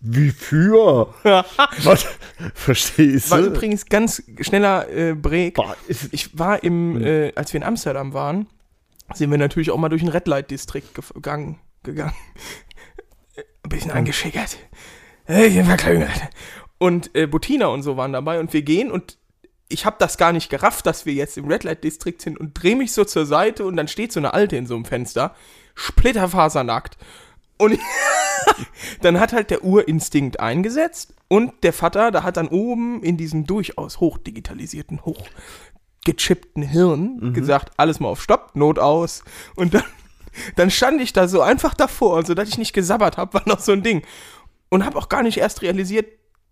Wie für? [laughs] Was? Verstehst War du? übrigens ganz schneller äh, Break. Ich war im, äh, als wir in Amsterdam waren, sind wir natürlich auch mal durch den Red Light District gegangen. gegangen. Ein bisschen angeschickert. Äh, Ich bin verklüngelt. Und äh, Bettina und so waren dabei und wir gehen und ich habe das gar nicht gerafft, dass wir jetzt im Red Light District sind und drehe mich so zur Seite und dann steht so eine Alte in so einem Fenster, splitterfasernackt. Und [laughs] dann hat halt der Urinstinkt eingesetzt und der Vater, da hat dann oben in diesem durchaus hochdigitalisierten, hochgechippten Hirn gesagt, alles mal auf Stopp, Not aus. Und dann, dann stand ich da so einfach davor, sodass ich nicht gesabbert habe, war noch so ein Ding. Und habe auch gar nicht erst realisiert,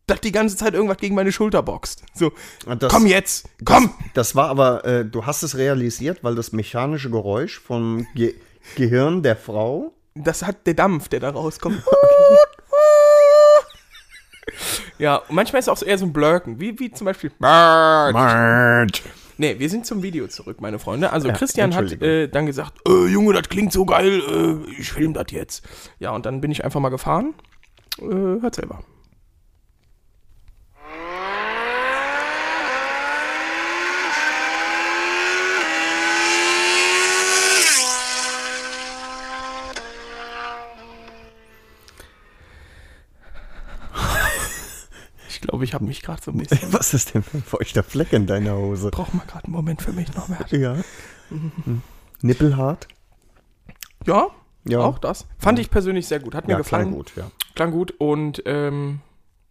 dass die ganze Zeit irgendwas gegen meine Schulter boxt. So, Das- komm jetzt, komm! Das war aber, äh, du hast es realisiert, weil das mechanische Geräusch vom Ge Gehirn der Frau. Das hat der Dampf, der da rauskommt. [laughs] [laughs] ja, und manchmal ist es auch so eher so ein Blurken, wie, wie zum Beispiel. Nee, wir sind zum Video zurück, meine Freunde. Also Christian hat äh, dann gesagt, äh, Junge, das klingt so geil, äh, ich film das jetzt. Ja, und dann bin ich einfach mal gefahren. Äh, hört selber. Ich glaube, ich habe mich gerade so ein bisschen. [laughs] Was ist denn für ein feuchter Fleck in deiner Hose? Braucht mal gerade einen Moment für mich noch mehr. Ja. Hm. Nippelhart? Ja, Ja. auch das. Fand ich persönlich sehr gut. Hat mir Ja, gefallen. klang gut, ja. Klang gut und ähm,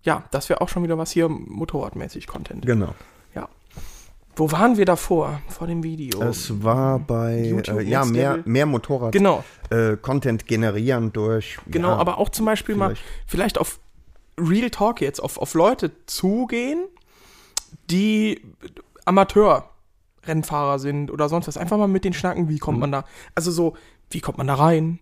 ja, das wäre auch schon wieder was hier motorradmäßig Content. Genau. Ja. Wo waren wir davor? Vor dem Video. Es war bei YouTube äh, ja, mehr, mehr Motorrad Genau. äh, Content generieren durch. Genau, ja, aber auch zum Beispiel mal vielleicht. vielleicht auf Real Talk jetzt, auf, auf Leute zugehen, die Amateur-Rennfahrer sind oder sonst was. Einfach mal mit den schnacken, wie Mhm. kommt man da. Also so, wie kommt man da rein?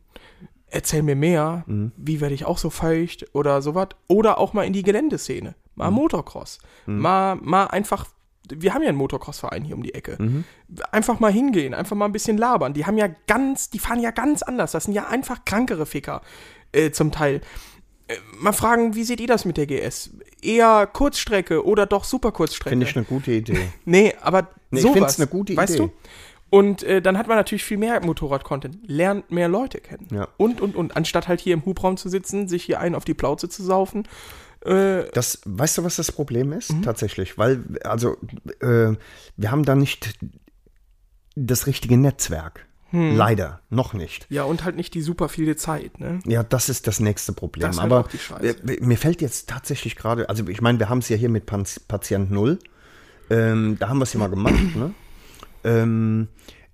Erzähl mir mehr, Mhm. wie werde ich auch so feucht oder sowas. Oder auch mal in die Geländeszene. Mal Mhm. Motocross. Mal, mal einfach. Wir haben ja einen Motocross-Verein hier um die Ecke. Mhm. Einfach mal hingehen, einfach mal ein bisschen labern. Die haben ja ganz, die fahren ja ganz anders. Das sind ja einfach krankere Ficker äh, zum Teil. Äh, mal fragen, wie seht ihr das mit der GS? Eher Kurzstrecke oder doch super Kurzstrecke? Finde ich eine gute Idee. [laughs] Nee, aber Nee, ich sowas, find's eine gute Weißt Idee. du? Und äh, dann hat man natürlich viel mehr Motorrad-Content, lernt mehr Leute kennen. Ja. Und, und, und. Anstatt halt hier im Hubraum zu sitzen, sich hier einen auf die Plauze zu saufen. Äh, Das, weißt du, was das Problem ist? Mhm. Tatsächlich, weil, also, äh, wir haben da nicht das richtige Netzwerk. Hm. Leider, noch nicht. ja, und halt nicht die super viele Zeit, ne? Ja, das ist das nächste Problem. Das halt Aber auch die Scheiße. äh, mir fällt jetzt tatsächlich gerade, also ich meine, wir haben es ja hier mit Patient Null. Ähm, da haben wir es ja mal gemacht, ne? Ähm,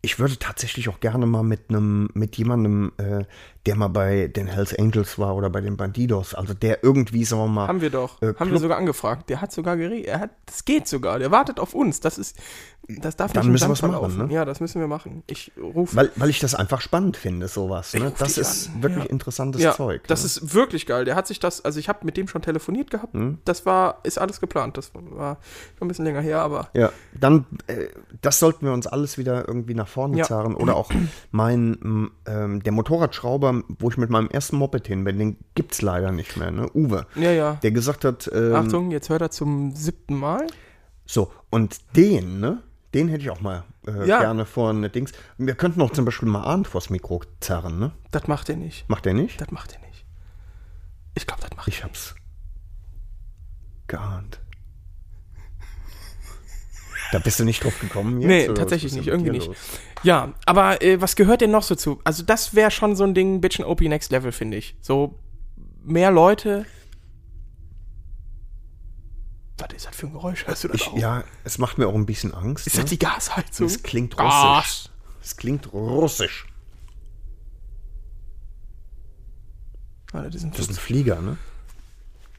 ich würde tatsächlich auch gerne mal mit einem, mit jemandem, äh, der mal bei den Hells Angels war oder bei den Bandidos, also der irgendwie, sagen wir mal, Haben wir doch. äh, haben wir sogar angefragt. Der hat sogar geredet. Er hat, das geht sogar. Der wartet auf uns. Das ist, das darf Dann nicht müssen wir's machen, ne? Ja, das müssen wir machen. Ich rufe. weil, weil ich das einfach spannend finde, sowas. Ne? Das ist an, wirklich ja. interessantes Ja, Zeug. das ne? ist wirklich geil. Der hat sich das, also ich habe mit dem schon telefoniert gehabt. Hm? Das war, ist alles geplant. Das war schon ein bisschen länger her, aber Ja, dann, äh, das sollten wir uns alles wieder irgendwie nach vorne Ja. zerren. Oder auch mein, ähm, der Motorradschrauber, wo ich mit meinem ersten Moped hin bin, den gibt's leider nicht mehr, ne? Uwe. ja, ja. Der gesagt hat, ähm, Achtung, jetzt hört er zum siebten Mal. so, und den, ne? Den hätte ich auch mal äh, Ja. gerne vor eine Dings. Wir könnten auch zum Beispiel mal Arndt vors Mikro zerren, ne? Das macht er nicht. Macht er nicht? Das macht er nicht. Ich glaube, das macht Ich hab's geahnt. Da bist du nicht drauf gekommen jetzt? Nee, tatsächlich nicht, irgendwie nicht. los? Ja, aber äh, was gehört denn noch so zu? Also das wäre schon so ein Ding, Bitchin' OP Next Level, finde ich. So mehr Leute. Was ist das für ein Geräusch? Hörst du das Ich, auch? ja, es macht mir auch ein bisschen Angst. Ist ne? das die Gasheizung? Es klingt Gas. russisch. Es klingt russisch. Ah, das ist ein, Das ist ein Flieger, ne?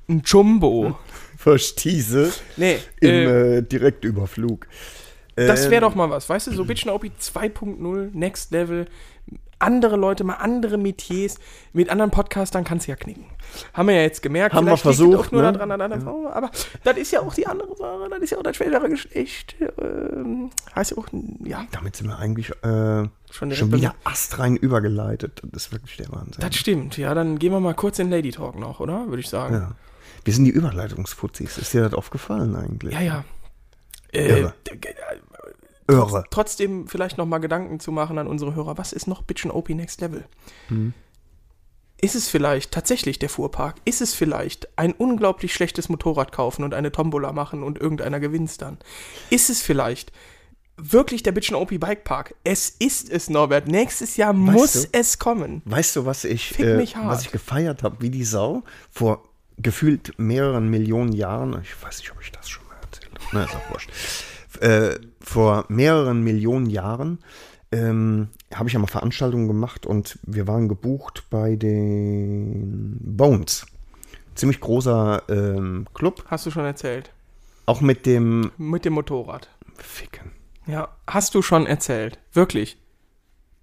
ein Jumbo. [laughs] Verstieße Nee, im äh, äh, Direktüberflug. das wäre Ähm, doch mal was. Weißt du, so Bitchin' OP 2.0, Next Level. Andere Leute, mal andere Metiers. Mit anderen Podcastern kannst du ja knicken. Haben wir ja jetzt gemerkt. Haben wir versucht, auch nur ne? daran, an einer Frau. Aber das ist ja auch die andere Sache. Das ist ja auch das schwächere Geschlecht. Ähm, heißt ja auch, ja, Damit sind wir eigentlich äh, Schon schon, wieder astrein übergeleitet. Das ist wirklich der Wahnsinn. das stimmt. Ja, dann gehen wir mal kurz in Lady Talk noch, oder? Würde ich sagen. ja. Wir sind die Überleitungsfuzis. Ist dir das aufgefallen eigentlich? Ja, ja. Äh, Irre. trotzdem vielleicht noch mal Gedanken zu machen an unsere Hörer. Was ist noch Bitchin' OP Next Level? Hm. Ist es vielleicht tatsächlich der Fuhrpark? Ist es vielleicht ein unglaublich schlechtes Motorrad kaufen und eine Tombola machen und irgendeiner gewinnt's dann? Ist es vielleicht wirklich der Bitchin' OP Bike Park? Es ist es, Norbert. Nächstes Jahr muss du? es kommen. Weißt du, was ich, äh, was ich gefeiert habe, wie die Sau? Vor gefühlt mehreren Millionen Jahren. Ich weiß nicht, ob ich das schon mal erzählt habe. Na, ist auch wurscht. Äh, vor mehreren Millionen Jahren ähm, habe ich ja mal Veranstaltungen gemacht und wir waren gebucht bei den Bones. Ziemlich großer ähm, Club. Hast du schon erzählt. Auch mit dem Mit dem Motorrad. Ficken. Ja, hast du schon erzählt. Wirklich.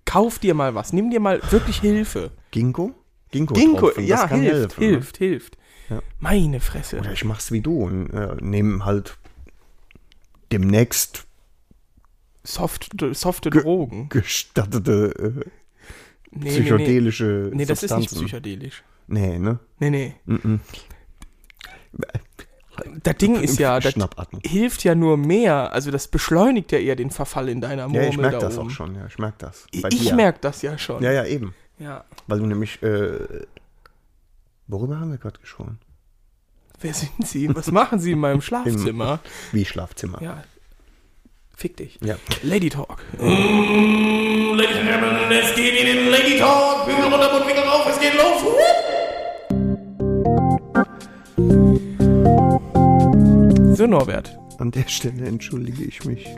Kauf dir mal was. Nimm dir mal wirklich Hilfe. Ginkgo? Ginkgo, Ginkgo, ja, hilft, helfen, ne? hilft, hilft. Ja. Meine Fresse. Oder ich mach's wie du und äh, nehme halt demnächst Soft, softe Drogen. gestattete äh, Nee, psychedelische Nee, nee. nee das ist nicht psychedelisch. Nee, ne? Nee, nee. Das Ding ist ja, das hilft ja nur mehr. Also das beschleunigt ja eher den Verfall in deiner Murmel Ja, ich merke da das oben. auch schon, ja, ich merke das. Ich, Bei ich merke das ja schon. Ja, ja, eben. Ja. Weil du nämlich, äh, worüber haben wir gerade gesprochen? Wer sind Sie? Was machen Sie in meinem [laughs] Schlafzimmer? Wie Schlafzimmer. Ja. Fick dich. Ja. Lady Talk. Ladies and Gentlemen, es geht in den Lady Talk. Bügel runter, Mundwinkel rauf, es geht los. So, Norbert. An der Stelle entschuldige ich mich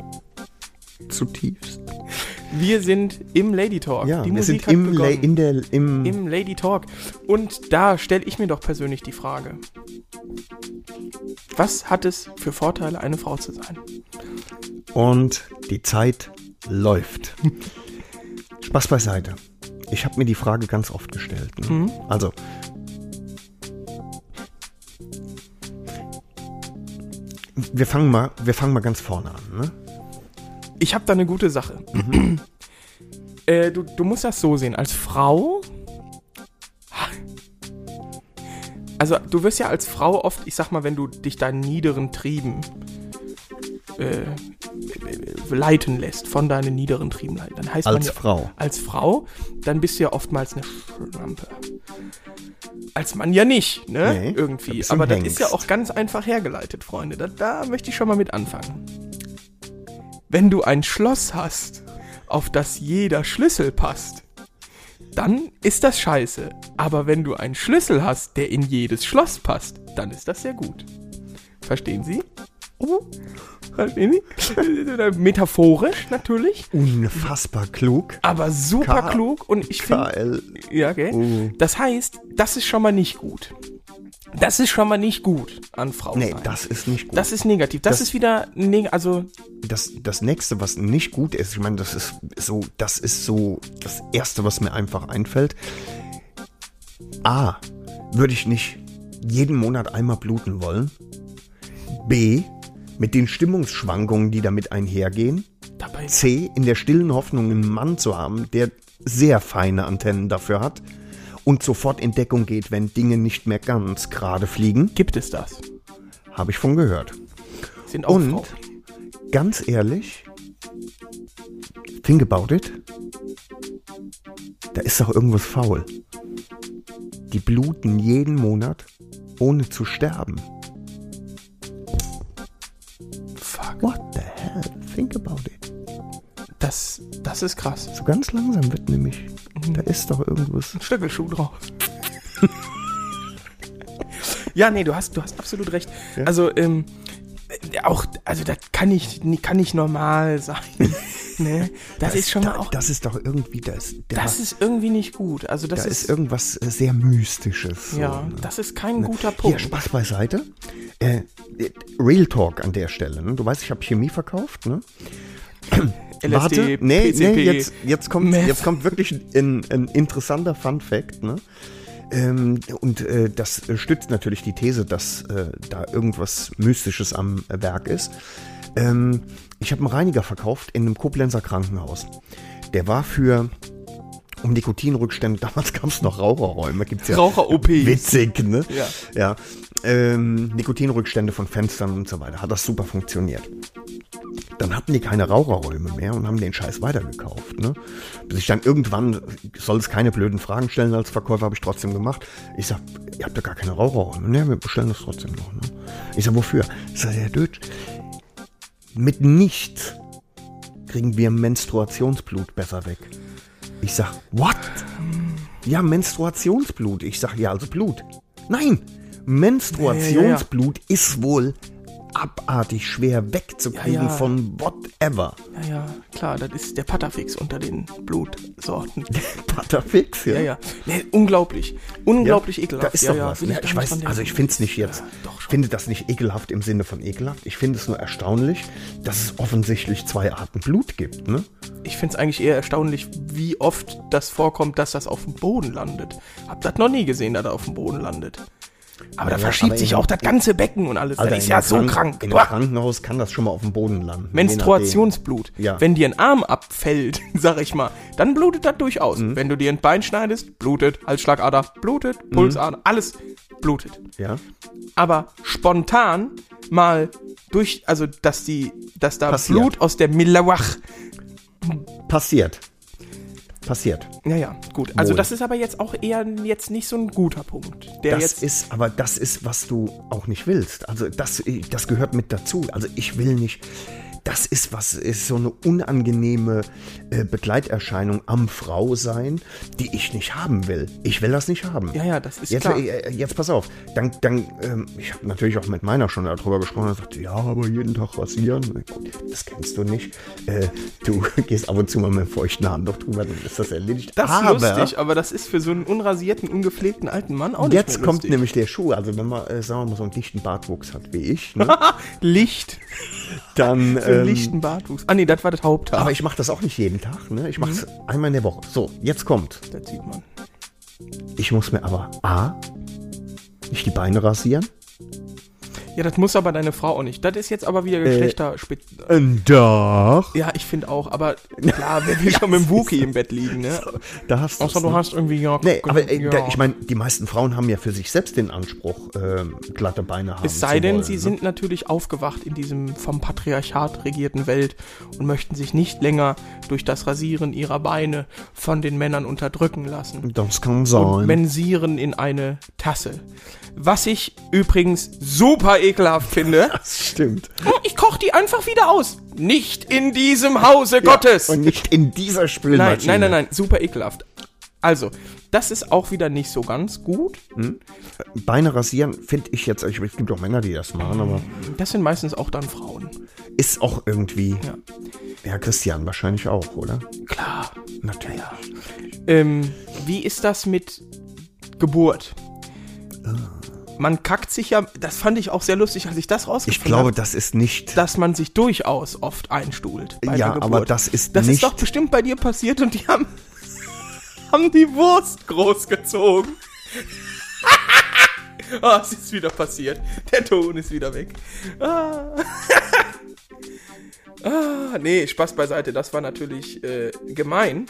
zutiefst. Wir sind im Lady Talk. Ja, Die wir Musik sind hat im, La in der, im, im Lady Talk. Und da stelle ich mir doch persönlich die Frage: Was hat es für Vorteile, eine Frau zu sein? Und die Zeit läuft. Spaß beiseite. Ich habe mir die Frage ganz oft gestellt. Ne? Mhm. Also, wir fangen mal, wir fangen mal ganz vorne an. Ne? Ich habe da eine gute Sache. Mhm. [clears throat] äh, du, du musst das so sehen. Als Frau. Also, du wirst ja als Frau oft, ich sag mal, wenn du dich deinen niederen Trieben äh, leiten lässt, von deinen niederen Trieben leiten, dann heißt man Als ja, Frau. Als Frau, dann bist du ja oftmals eine Schlampe. Als Mann ja nicht, ne? Nee, Irgendwie. Aber das ist ja auch ganz einfach hergeleitet, Freunde. Da, da möchte ich schon mal mit anfangen. Wenn du ein Schloss hast, auf das jeder Schlüssel passt, dann ist das scheiße. Aber wenn du einen Schlüssel hast, der in jedes Schloss passt, dann ist das sehr gut. Verstehen Sie? Metaphorisch natürlich, Unfassbar klug. aber super K- klug und ich finde, ja, gell? Oh. Das heißt, das ist schon mal nicht gut. Das ist schon mal nicht gut an Frau Nee, das ist nicht gut. Das ist negativ. Das, Das- ist wieder, neg also das, das nächste, was nicht gut ist, ich meine, das ist so, das ist so das erste, was mir einfach einfällt. A, würde ich nicht jeden Monat einmal bluten wollen. B, mit den Stimmungsschwankungen, die damit einhergehen. dabei. C, in der stillen Hoffnung, einen Mann zu haben, der sehr feine Antennen dafür hat und sofort in Deckung geht, wenn Dinge nicht mehr ganz gerade fliegen. Gibt es das? Habe ich von gehört. Sind auch Und Frauen. ganz ehrlich, think about it. Da ist doch irgendwas faul. Die bluten jeden Monat, ohne zu sterben. Fuck. What the hell? Think about it. Das, das ist krass. So ganz langsam wird nämlich. Da ist doch irgendwas. Ein Stöckelschuh drauf. [laughs] ja, nee, du hast, du hast absolut recht. Also, ähm, äh, auch, also das kann nicht, kann nicht normal sein. [laughs] ne? Das ist schon mal da, auch, Das ist doch irgendwie das. Da, das ist irgendwie nicht gut. Also das da ist, ist irgendwas äh, sehr Mystisches. so, ja, ne? das ist kein guter Hier, Punkt. Spaß beiseite. Äh, Real Talk an der Stelle. Ne? Du weißt, ich habe Chemie verkauft. Ne? LSD, Warte, nee, PCP, nee, jetzt, jetzt, kommt, Meth. jetzt kommt wirklich ein, ein interessanter Fun Fact. Ne? Ähm, und äh, das äh, stützt natürlich die These, dass äh, da irgendwas Mystisches am äh, Werk ist. Ähm, ich habe einen Reiniger verkauft in einem Koblenzer Krankenhaus. Der war für um Nikotinrückstände, [laughs] damals gab es noch Raucherräume, gibt's ja. Raucher-OPs. Witzig, ne? Ja. Ja. Ähm, Nikotinrückstände von Fenstern und so weiter. Hat das super funktioniert. Dann hatten die keine Raucherräume mehr und haben den Scheiß weitergekauft. Ne? Bis ich dann irgendwann, soll es keine blöden Fragen stellen als Verkäufer, habe ich trotzdem gemacht. Ich sag, ihr habt ja gar keine Raucherräume. Ne, wir bestellen das trotzdem noch. Ne? Ich sag, wofür? Ich sag, Herr Deutsch, mit nichts kriegen wir Menstruationsblut besser weg. Ich sag, what? Ja, Menstruationsblut. Ich sag, ja, also Blut. Nein, Menstruationsblut ist wohl abartig schwer wegzukriegen Ja, ja. von whatever. Ja, ja, klar, das ist der Patafix unter den Blutsorten. [laughs] Butterfix, ja. Ja, ja. Nee, unglaublich. Unglaublich Ja, ekelhaft. Da ist ja, doch ja, was. gar ich nicht weiß, also ich finde es nicht jetzt, ich finde das nicht ekelhaft im Sinne von ekelhaft. Ich finde es nur erstaunlich, dass es offensichtlich zwei Arten Blut gibt, ne? Ich finde es eigentlich eher erstaunlich, wie oft das vorkommt, dass das auf dem Boden landet. Hab das noch nie gesehen, dass er auf dem Boden landet. Aber da Ja, verschiebt aber sich auch das ganze Becken und alles. Alter, das ist ja so Krank- krank. In einem Krankenhaus kann das schon mal auf dem Boden landen. Menstruationsblut. Ja. Wenn dir ein Arm abfällt, [laughs] sag ich mal, dann blutet das durchaus. Mhm. Wenn du dir ein Bein schneidest, blutet. Halsschlagader, blutet. Pulsader, alles blutet. Ja. Aber spontan mal durch, also dass die, dass da Passiert. Blut aus der Milawach Passiert. Passiert. Ja, ja, gut. Also Wohl. das ist aber jetzt auch eher jetzt nicht so ein guter Punkt. Der Das jetzt ist, aber das ist, was du auch nicht willst. Also das, das gehört mit dazu. Also ich will nicht. Das ist was, ist so eine unangenehme äh, Begleiterscheinung am Frausein, die ich nicht haben will. Ich will das nicht haben. Ja, ja, das ist Jetzt, klar. äh, jetzt pass auf. Dann, dann ähm, ich habe natürlich auch mit meiner schon darüber gesprochen. Er sagte, ja, aber jeden Tag rasieren. Gut, das kennst du nicht. Äh, du [laughs] gehst ab und zu mal mit einem feuchten Handtuch drüber, dann ist das erledigt. Das ist aber lustig, aber das ist für so einen unrasierten, ungepflegten alten Mann auch nicht jetzt kommt nämlich der Schuh. Also wenn man, äh, sagen wir mal, so einen dichten Bartwuchs hat wie ich, ne, [laughs] Licht. dann... So [laughs] einen ähm, lichten Bartwuchs. Ah nee, das war das Haupthaar. aber ich mache das auch nicht jeden Tag. Ne? Ich mache es Mhm. einmal in der Woche. So, jetzt kommt. das sieht man. Ich muss mir aber A, nicht die Beine rasieren. Ja, das muss aber deine Frau auch nicht. Das ist jetzt aber wieder Geschlechterspitz. Ähm, doch. ja, ich finde auch, aber [laughs] klar, wer will schon mit dem Wookie im Bett liegen, ne? Da hast Außer du ne? hast irgendwie, ja, Nee, aber äh, ja. da, ich meine, die meisten Frauen haben ja für sich selbst den Anspruch, ähm, glatte Beine haben Es sei zu denn, wollen, sie ne? sind natürlich aufgewacht in diesem vom Patriarchat regierten Welt und möchten sich nicht länger durch das Rasieren ihrer Beine von den Männern unterdrücken lassen. Das kann Und sein. mensieren in eine Tasse. Was ich übrigens super ekelhaft finde. [laughs] das stimmt. Ich koche die einfach wieder aus. Nicht in diesem Hause Gottes. Und nicht in dieser Nein, Spülmaschine. nein, nein, nein, super ekelhaft. Also, das ist auch wieder nicht so ganz gut. Beine rasieren finde ich jetzt, ich, es gibt auch Männer, die das machen, aber Das sind meistens auch dann Frauen. ist auch irgendwie, Ja. ja, Christian wahrscheinlich auch, oder? Klar. Natürlich. Ähm, wie ist das mit Geburt? Man kackt sich ja, das fand ich auch sehr lustig, als ich das rausgefunden Ich glaube, habe, das ist nicht, dass man sich durchaus oft einstuhlt. Ja, aber das ist Das nicht- ist doch bestimmt bei dir passiert und die haben, [laughs] haben die Wurst großgezogen. Ah, [laughs] es ist wieder passiert. Der Ton ist wieder weg. Ah. [laughs] ah, nee, Spaß beiseite. Das war natürlich äh, gemein.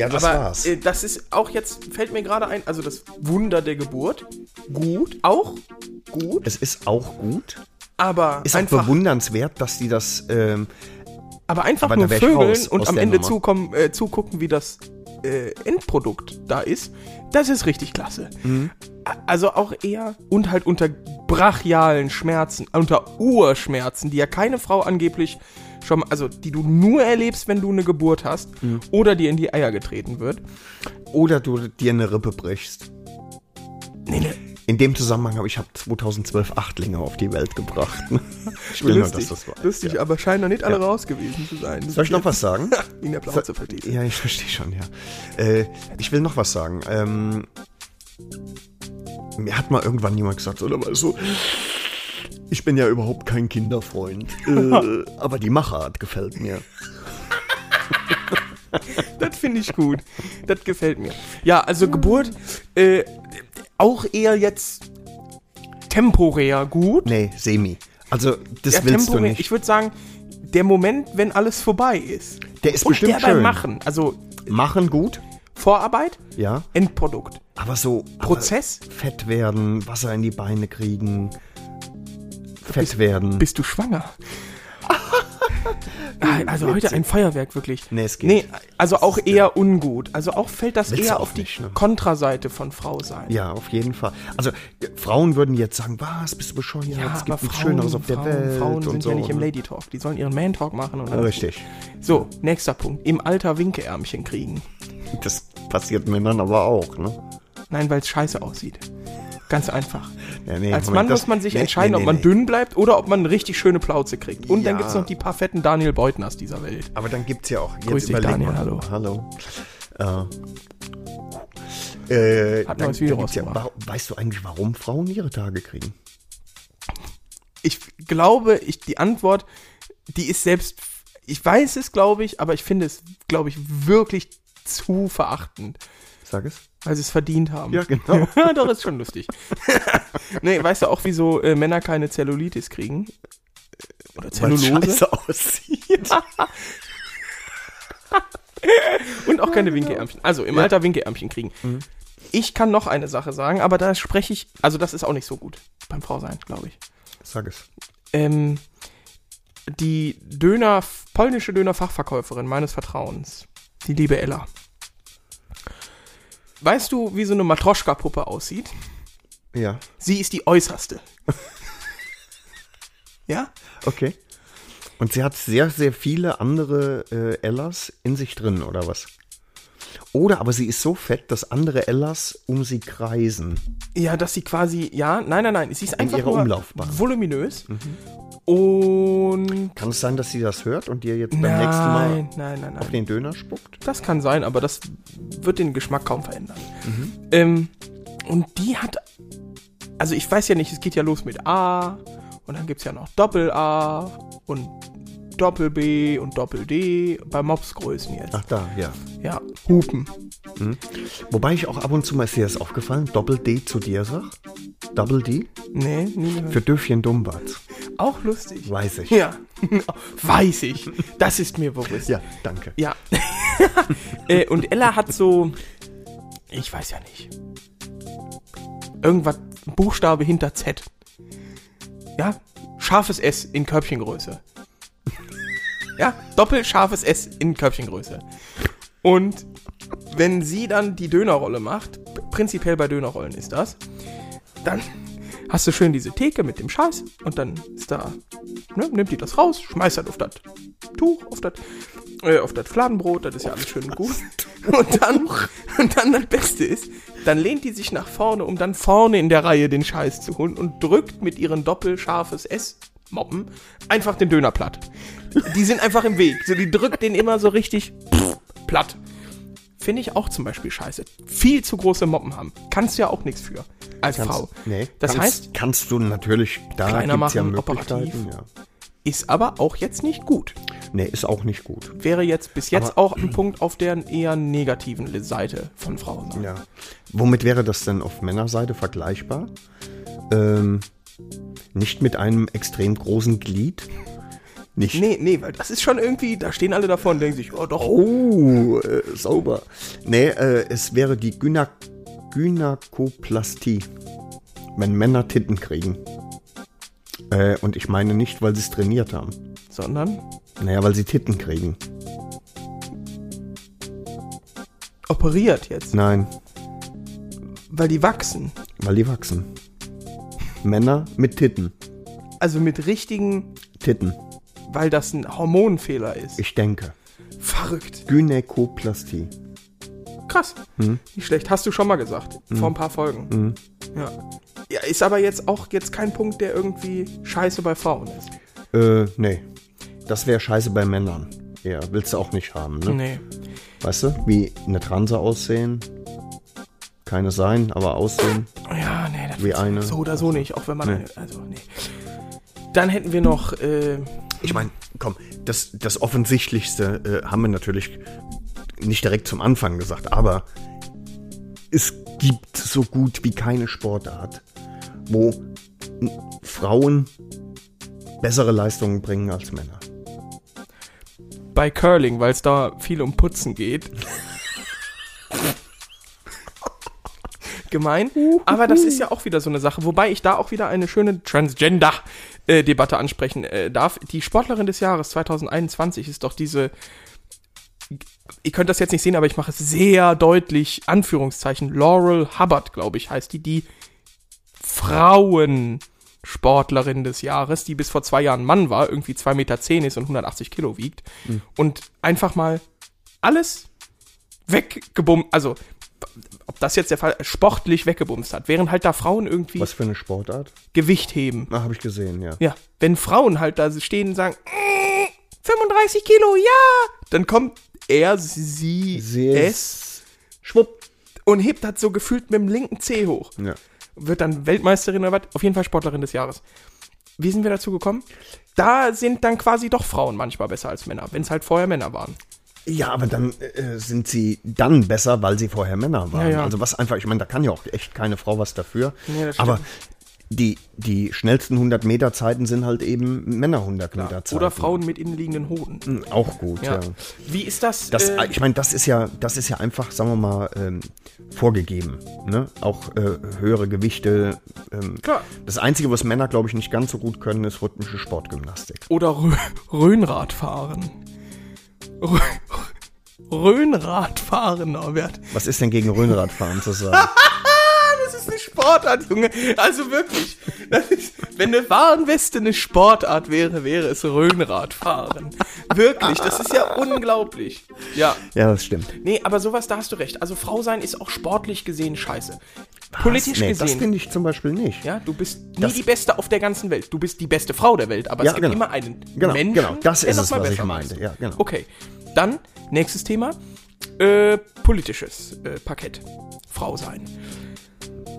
Ja, das Aber war's. äh, das ist auch jetzt, fällt mir gerade ein, also das Wunder der Geburt. Gut, auch gut, es ist auch gut. aber Ist auch einfach, bewundernswert, dass die das, ähm, aber einfach aber nur vögeln raus und am Ende zukommen, äh, zugucken, wie das äh, Endprodukt da ist. Das ist richtig klasse. Mhm. Also auch eher und halt unter brachialen Schmerzen, unter Urschmerzen, die ja keine Frau angeblich schon, mal- also die du nur erlebst, wenn du eine Geburt hast Mhm. oder dir in die Eier getreten wird. oder du dir eine Rippe brichst. Nee, nee. In dem Zusammenhang habe ich hab 2012 Achtlinge auf die Welt gebracht. [laughs] Ich will nur, dass Lustig, das war. lustig Ja. aber scheinen noch nicht alle Ja. raus gewesen zu sein. Soll ich noch was sagen? [laughs] In der Plauze versteht. Ja, ich verstehe schon, ja. Äh, ich will noch was sagen. Ähm, mir hat mal irgendwann jemand gesagt, oder mal so, ich bin ja überhaupt kein Kinderfreund. Äh, [laughs] aber die Machart gefällt mir. [laughs] Das finde ich gut. Das gefällt mir. Ja, also Geburt, äh, auch eher jetzt temporär gut. Nee, semi. Also, das ja, willst du temporär. nicht. Ich würde sagen, der Moment, wenn alles vorbei ist. Der ist Und bestimmt der beim schön. Machen. Also Machen gut, Vorarbeit, ja. Endprodukt. Aber so Prozess? Aber fett werden, Wasser in die Beine kriegen, fett werden. Bist du schwanger? [laughs] Also heute ein Feuerwerk, wirklich. Nee, es geht. Nee, also auch eher ungut. Also auch fällt das Willst eher auf die nicht, ne? Kontraseite von Frau sein. ja, auf jeden Fall. Also äh, Frauen würden jetzt sagen, was, bist du bescheuert? Ja, es gibt nichts Schöneres auf der Frauen, Welt Frauen sind so. ja nicht im? Lady Talk. Die sollen ihren Man Talk machen. Und Richtig. So, nächster Punkt. Im Alter Winkeärmchen kriegen. Das passiert Männern aber auch, ne? Nein, weil es scheiße aussieht. Ganz einfach. Ja, nee, Als Moment, Mann das- muss man sich nee, entscheiden, nee, ob man dünn bleibt oder ob man eine richtig schöne Plauze kriegt. Und dann Ja. gibt es noch die paar fetten Daniel Beutners dieser Welt. Aber dann gibt's ja auch. Jetzt Grüß dich, Daniel, mal. hallo. Hallo. Äh, äh, Hat dann, Video dann ja, rausgebracht. wa- Weißt du eigentlich, warum Frauen ihre Tage kriegen? Ich glaube, ich, die Antwort, die ist selbst, ich weiß es, glaube ich, aber ich finde es, glaube ich, wirklich zu verachtend. Sag es. Weil sie es verdient haben. Ja, genau. [laughs] Ja, doch, ist schon lustig. [laughs] nee, weißt du auch, wieso äh, Männer keine Zellulitis kriegen? Oder Weil Zellulose? scheiße aussieht. [laughs] Und auch keine Winkeärmchen. Also im Alter Winkeärmchen kriegen. Mhm. Ich kann noch eine Sache sagen, aber da spreche ich, also das ist auch nicht so gut beim Frausein, glaube ich. Sag es. Ähm, die Döner, polnische Dönerfachverkäuferin meines Vertrauens, die liebe Ella. Weißt du, wie so eine Matroschka-Puppe aussieht? Ja. Sie ist die äußerste. [laughs] ja? Okay. Und sie hat sehr, sehr viele andere äh, Ellas in sich drin, oder was? Oder aber sie ist so fett, dass andere Ellas um sie kreisen. Ja, dass sie quasi, ja, nein, nein, nein, sie ist einfach ihrer nur Umlaufbahn. Mhm. Und Kann es sein, dass sie das hört und dir jetzt beim nächsten Mal nein, nein, auf den Döner spuckt? Das kann sein, aber das wird den Geschmack kaum verändern. Mhm. Ähm, und die hat, also ich weiß ja nicht, es geht ja los mit A und dann gibt es ja noch Doppel-A und Doppel-B und Doppel-D bei Mopsgrößen jetzt. Ach da, ja. Ja, Hupen. Wobei ich auch ab und zu mal, ist dir das aufgefallen, Doppel-D zu dir sag? Double D? Nee, nie gehört. Für Döfchen Dumbatz. Auch lustig. Weiß ich. Ja, [laughs] weiß ich. Das ist mir bewusst. Ja, danke. Ja. [laughs] äh, und Ella hat so, ich weiß ja nicht, irgendwas, Buchstabe hinter Z. Ja, scharfes S in Körbchengröße. Ja, doppelt scharfes S in Körbchengröße. Und wenn sie dann die Dönerrolle macht, prinzipiell bei Dönerrollen ist das, dann hast du schön diese Theke mit dem Scheiß und dann ist da, ne, nimmt die das raus, schmeißt das auf das Tuch, auf das, äh, auf das Fladenbrot, das ist ja alles schön und gut. Und dann, und dann das Beste ist, dann lehnt die sich nach vorne, um dann vorne in der Reihe den Scheiß zu holen und drückt mit ihren doppelscharfes S-Moppen einfach den Döner platt. Die sind einfach im Weg. So, die drückt den immer so richtig platt. Finde ich auch zum Beispiel scheiße. Viel zu große Moppen haben. Kannst du ja auch nichts für. Als Frau. Nee, Das kannst, heißt, kannst du natürlich, da Kleiner ja machen, Möglichkeiten. operativ. Ja. ist aber auch jetzt nicht gut. Nee, ist auch nicht gut. Wäre jetzt bis jetzt Aber- auch ein Punkt auf der eher negativen Seite von Frauen. Ja. Womit wäre das denn auf Männerseite vergleichbar? Ähm, nicht mit einem extrem großen Glied? Nicht. Nee, nee, weil das ist schon irgendwie, da stehen alle davor und denken sich, oh doch, Oh, äh, sauber. Nee, äh, es wäre die Gyna Gynäkoplastie. Wenn Männer Titten kriegen. Äh, und ich meine nicht, weil sie es trainiert haben. sondern Naja, weil sie Titten kriegen. operiert jetzt, Nein, weil die wachsen. weil die wachsen. Männer mit Titten. Also mit richtigen, Titten. weil das ein Hormonfehler ist. Ich denke. Verrückt. Gynäkoplastie. Krass. Nicht schlecht. Hast du schon mal gesagt. Vor ein paar Folgen. Ja. Ja, ist aber jetzt auch jetzt kein Punkt, der irgendwie scheiße bei Frauen ist. Äh, nee. Das wäre scheiße bei Männern. Ja, willst du auch nicht haben, ne? Nee. Weißt du, wie eine Transe aussehen? Keine sein, aber aussehen. Ja, nee, das Wie eine. so oder so nicht, auch wenn man. Nee. eine- Also, nee. Dann hätten wir noch, äh, Ich meine, komm, das, das Offensichtlichste äh, haben wir natürlich nicht direkt zum Anfang gesagt, aber es gibt so gut wie keine Sportart, wo Frauen bessere Leistungen bringen als Männer. bei Curling, weil es da viel um Putzen geht. [laughs] Gemein. Aber das ist ja auch wieder so eine Sache. Wobei ich da auch wieder eine schöne Transgender-Debatte ansprechen äh, darf. Die Sportlerin des Jahres 2021 ist doch diese. Ihr könnt das jetzt nicht sehen, aber ich mache es sehr deutlich. Anführungszeichen. Laurel Hubbard, glaube ich, heißt die. Die Frauensportlerin des Jahres, die bis vor zwei Jahren Mann war, irgendwie 2,10 Meter ist und 180 Kilo wiegt. Und einfach mal alles weggebumst, also ob das jetzt der Fall sportlich weggebumst hat, während halt da Frauen irgendwie Was für eine Sportart? Gewicht heben. Ah, habe ich gesehen, ja. Ja, wenn Frauen halt da stehen und sagen, "Mm, 35 Kilo, ja, dann kommt er, sie, Sie es Schwupp. und hebt das so gefühlt mit dem linken Zeh hoch. Ja. Wird dann Weltmeisterin oder was? Auf jeden Fall Sportlerin des Jahres. Wie sind wir dazu gekommen? Da sind dann quasi doch Frauen manchmal besser als Männer, wenn es halt vorher Männer waren. Ja, aber dann äh, sind sie dann besser, weil sie vorher Männer waren. Ja, ja. Also was einfach, ich meine, da kann ja auch echt keine Frau was dafür. Stimmt. aber die, die schnellsten 100 Meter Zeiten sind halt eben Männer 100 Meter Zeiten. Oder Frauen mit innenliegenden Hoden. Hm, Auch gut, ja. Ja. Wie ist das? Das, äh, ich meine, das ist ja, das ist ja einfach, sagen wir mal, ähm, vorgegeben. Ne? Auch äh, höhere Gewichte. Ähm, Klar. Das Einzige, was Männer, glaube ich, nicht ganz so gut können, ist rhythmische Sportgymnastik. Oder. Rö Röhnradfahren, Norbert. Was ist denn gegen Röhnradfahren zu sagen? [laughs] Das ist eine Sportart, Junge. Also wirklich. Ist, wenn eine Warnweste eine Sportart wäre, wäre es Röhnradfahren. Wirklich, das ist ja unglaublich. Ja. Ja, das stimmt. Nee, aber sowas, da hast du recht. Also Frau sein ist auch sportlich gesehen scheiße. Politisch nee, das gesehen. finde ich zum Beispiel nicht. Ja, du bist nie Das- die Beste auf der ganzen Welt. Du bist die beste Frau der Welt, aber Ja, es gibt genau. immer einen Genau, Menschen, genau. Das ist es, was ich meinte. Ja, genau. Okay, dann nächstes Thema. Äh, politisches äh, Parkett. Frau sein.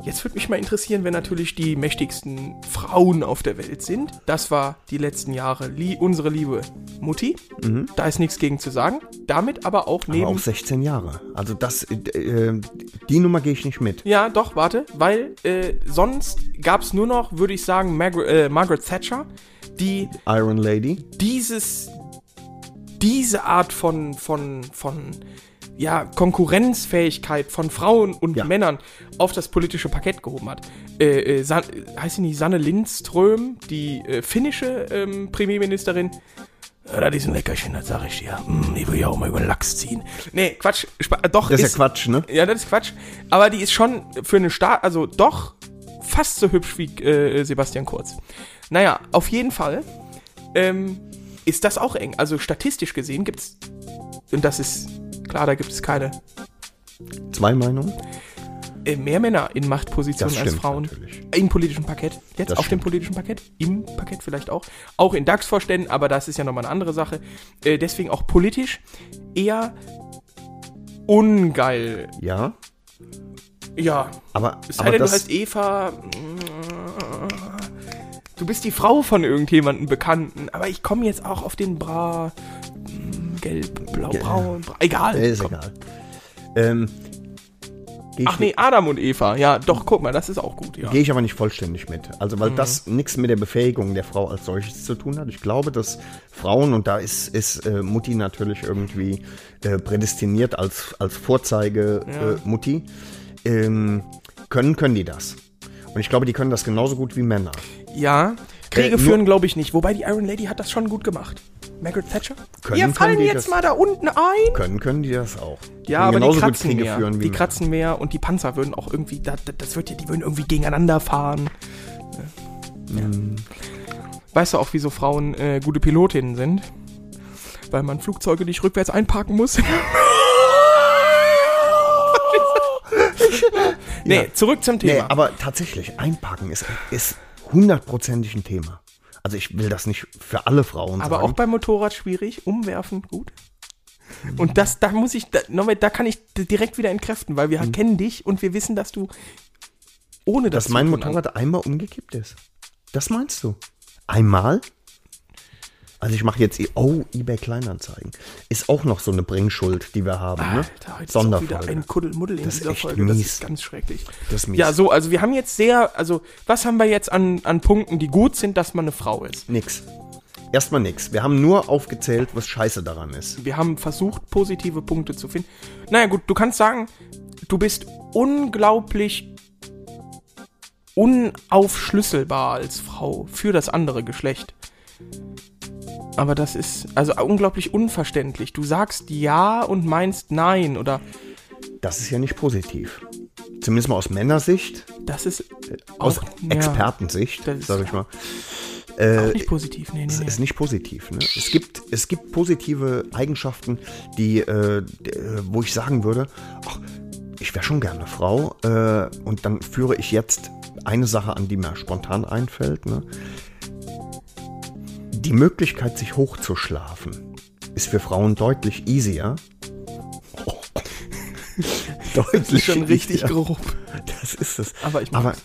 Jetzt würde mich mal interessieren, wer natürlich die mächtigsten Frauen auf der Welt sind. Das war die letzten Jahre lie unsere liebe Mutti. Da ist nichts gegen zu sagen. Damit aber auch Mhm. Aber neben auch 16 Jahre. Also das, äh, äh, die Nummer gehe ich nicht mit. Ja, doch, warte, weil äh, sonst gab es nur noch, würde ich sagen, Margaret, äh, Margaret Thatcher, die Iron Lady. dieses, diese Art von, von, von ja, Konkurrenzfähigkeit von Frauen und Ja. Männern auf das politische Parkett gehoben hat. Äh, äh, San, heißt sie nicht Sanne Lindström, die äh, finnische ähm, Premierministerin? Ja, das ist ein Leckerchen, das sag ich dir. Mm, ich will ja auch mal über Lachs ziehen. Nee, Quatsch. Äh, Doch, Das ist ja Quatsch, ne? ja, das ist Quatsch. Aber die ist schon für eine Stadt, also doch fast so hübsch wie äh, Sebastian Kurz. Naja, auf jeden Fall ähm, ist das auch eng. Also statistisch gesehen gibt's, und das ist klar, da gibt es keine Zwei Meinungen. äh, mehr Männer in Machtpositionen als Frauen. natürlich. Im politischen Parkett. Jetzt Das auf dem stimmt. politischen Parkett. Im Parkett vielleicht auch. Auch in DAX-Vorständen, aber das ist ja nochmal eine andere Sache. Äh, deswegen auch politisch eher ungeil. Ja. Ja, Aber, Es sei aber denn, du das, heißt Eva. Du bist die Frau von irgendjemandem Bekannten, aber ich komme jetzt auch auf den Bra. hm, Gelb, blau, braun, bra, egal. äh, ist komm. egal. Ähm, Gehe Ach nee, Adam und Eva. Ja, doch, guck mal, das ist auch gut, ja. geh ich aber nicht vollständig mit. Also, Mhm. weil das nichts mit der Befähigung der Frau als solches zu tun hat. Ich glaube, dass Frauen, und da ist, ist äh, Mutti natürlich irgendwie äh, prädestiniert als, als Vorzeige-Mutti, ähm, können, können die das. Und ich glaube, die können das genauso gut wie Männer. Ja, Kriege Äh, führen glaube ich nicht. Wobei die Iron Lady hat das schon gut gemacht. Margaret Thatcher? Können- Wir können fallen die jetzt das- mal da unten ein. Können, können die das auch. Die Ja, können aber die kratzen mehr. führen wie Die Männer. kratzen mehr und die Panzer würden auch irgendwie, da, da- das wird ja, die würden irgendwie gegeneinander fahren. Ja. Mhm. Weißt du auch, wieso Frauen äh, gute Pilotinnen sind? Weil man Flugzeuge nicht rückwärts einparken muss. [laughs] nee, Ja. zurück zum Thema. Nee, aber tatsächlich, einpacken ist, ist hundertprozentig ein Thema. Also ich will das nicht für alle Frauen Aber sagen. auch beim Motorrad schwierig, umwerfen gut. Und das, da muss ich, da, da kann ich direkt wieder entkräften, weil wir kennen dich und wir wissen, dass du ohne das dass mein Motorrad einmal umgekippt ist. Das meinst du? Einmal? Also ich mache jetzt, e- oh, eBay Kleinanzeigen. Ist auch noch so eine Bringschuld, die wir haben. Ne? Alter, heute ist auch wieder Sonderfolge. ein Kuddelmuddel in Das ist dieser echt Folge. Das mies. ist ganz schrecklich. Das ist mies. Ja, so, also wir haben jetzt sehr, also was haben wir jetzt an, an Punkten, die gut sind, dass man eine Frau ist? Nix. Erstmal nix. Wir haben nur aufgezählt, was scheiße daran ist. Wir haben versucht, positive Punkte zu finden. Naja, gut, du kannst sagen, du bist unglaublich unaufschlüsselbar als Frau für das andere Geschlecht. Aber das ist also unglaublich unverständlich. Du sagst ja und meinst nein oder Das ist ja nicht positiv. Zumindest mal aus Männersicht, das ist aus auch, ja, Expertensicht, das ist- sage ich mal. auch nicht positiv. Nee, nee, Das nee. ist nicht positiv. Ne? Es, gibt, es gibt positive Eigenschaften, die, äh, äh, wo ich sagen würde, ach, ich wäre schon gerne Frau. Äh, und dann führe ich jetzt eine Sache an, die mir spontan einfällt. Ne? Die Möglichkeit, sich hochzuschlafen, ist für Frauen deutlich easier. deutlich [laughs] Das ist schon richtig easier. grob. Das ist es. Aber ich Aber mag's.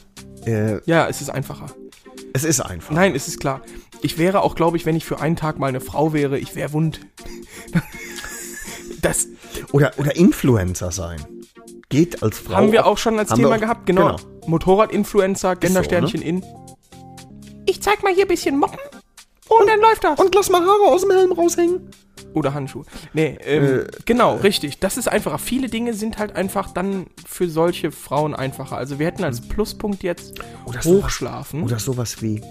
äh, Ja, es ist einfacher. es ist einfach. Nein, es ist klar. Ich wäre auch, glaube ich, wenn ich für einen Tag mal eine Frau wäre, ich wäre wund. Das Oder, oder Influencer sein. Geht als Frau. haben wir auch schon als Thema auch- gehabt, genau. Motorrad-Influencer, Gendersternchen ne? in. Ich zeig mal hier ein bisschen Moppen und, dann läuft das. Und lass mal Haare aus dem Helm raushängen. Oder Handschuhe. Nee, ähm, genau, richtig. Das ist einfacher. Viele Dinge sind halt einfach dann für solche Frauen einfacher. Also wir hätten als Pluspunkt jetzt Oder sowas- Hochschlafen. Oder sowas wie.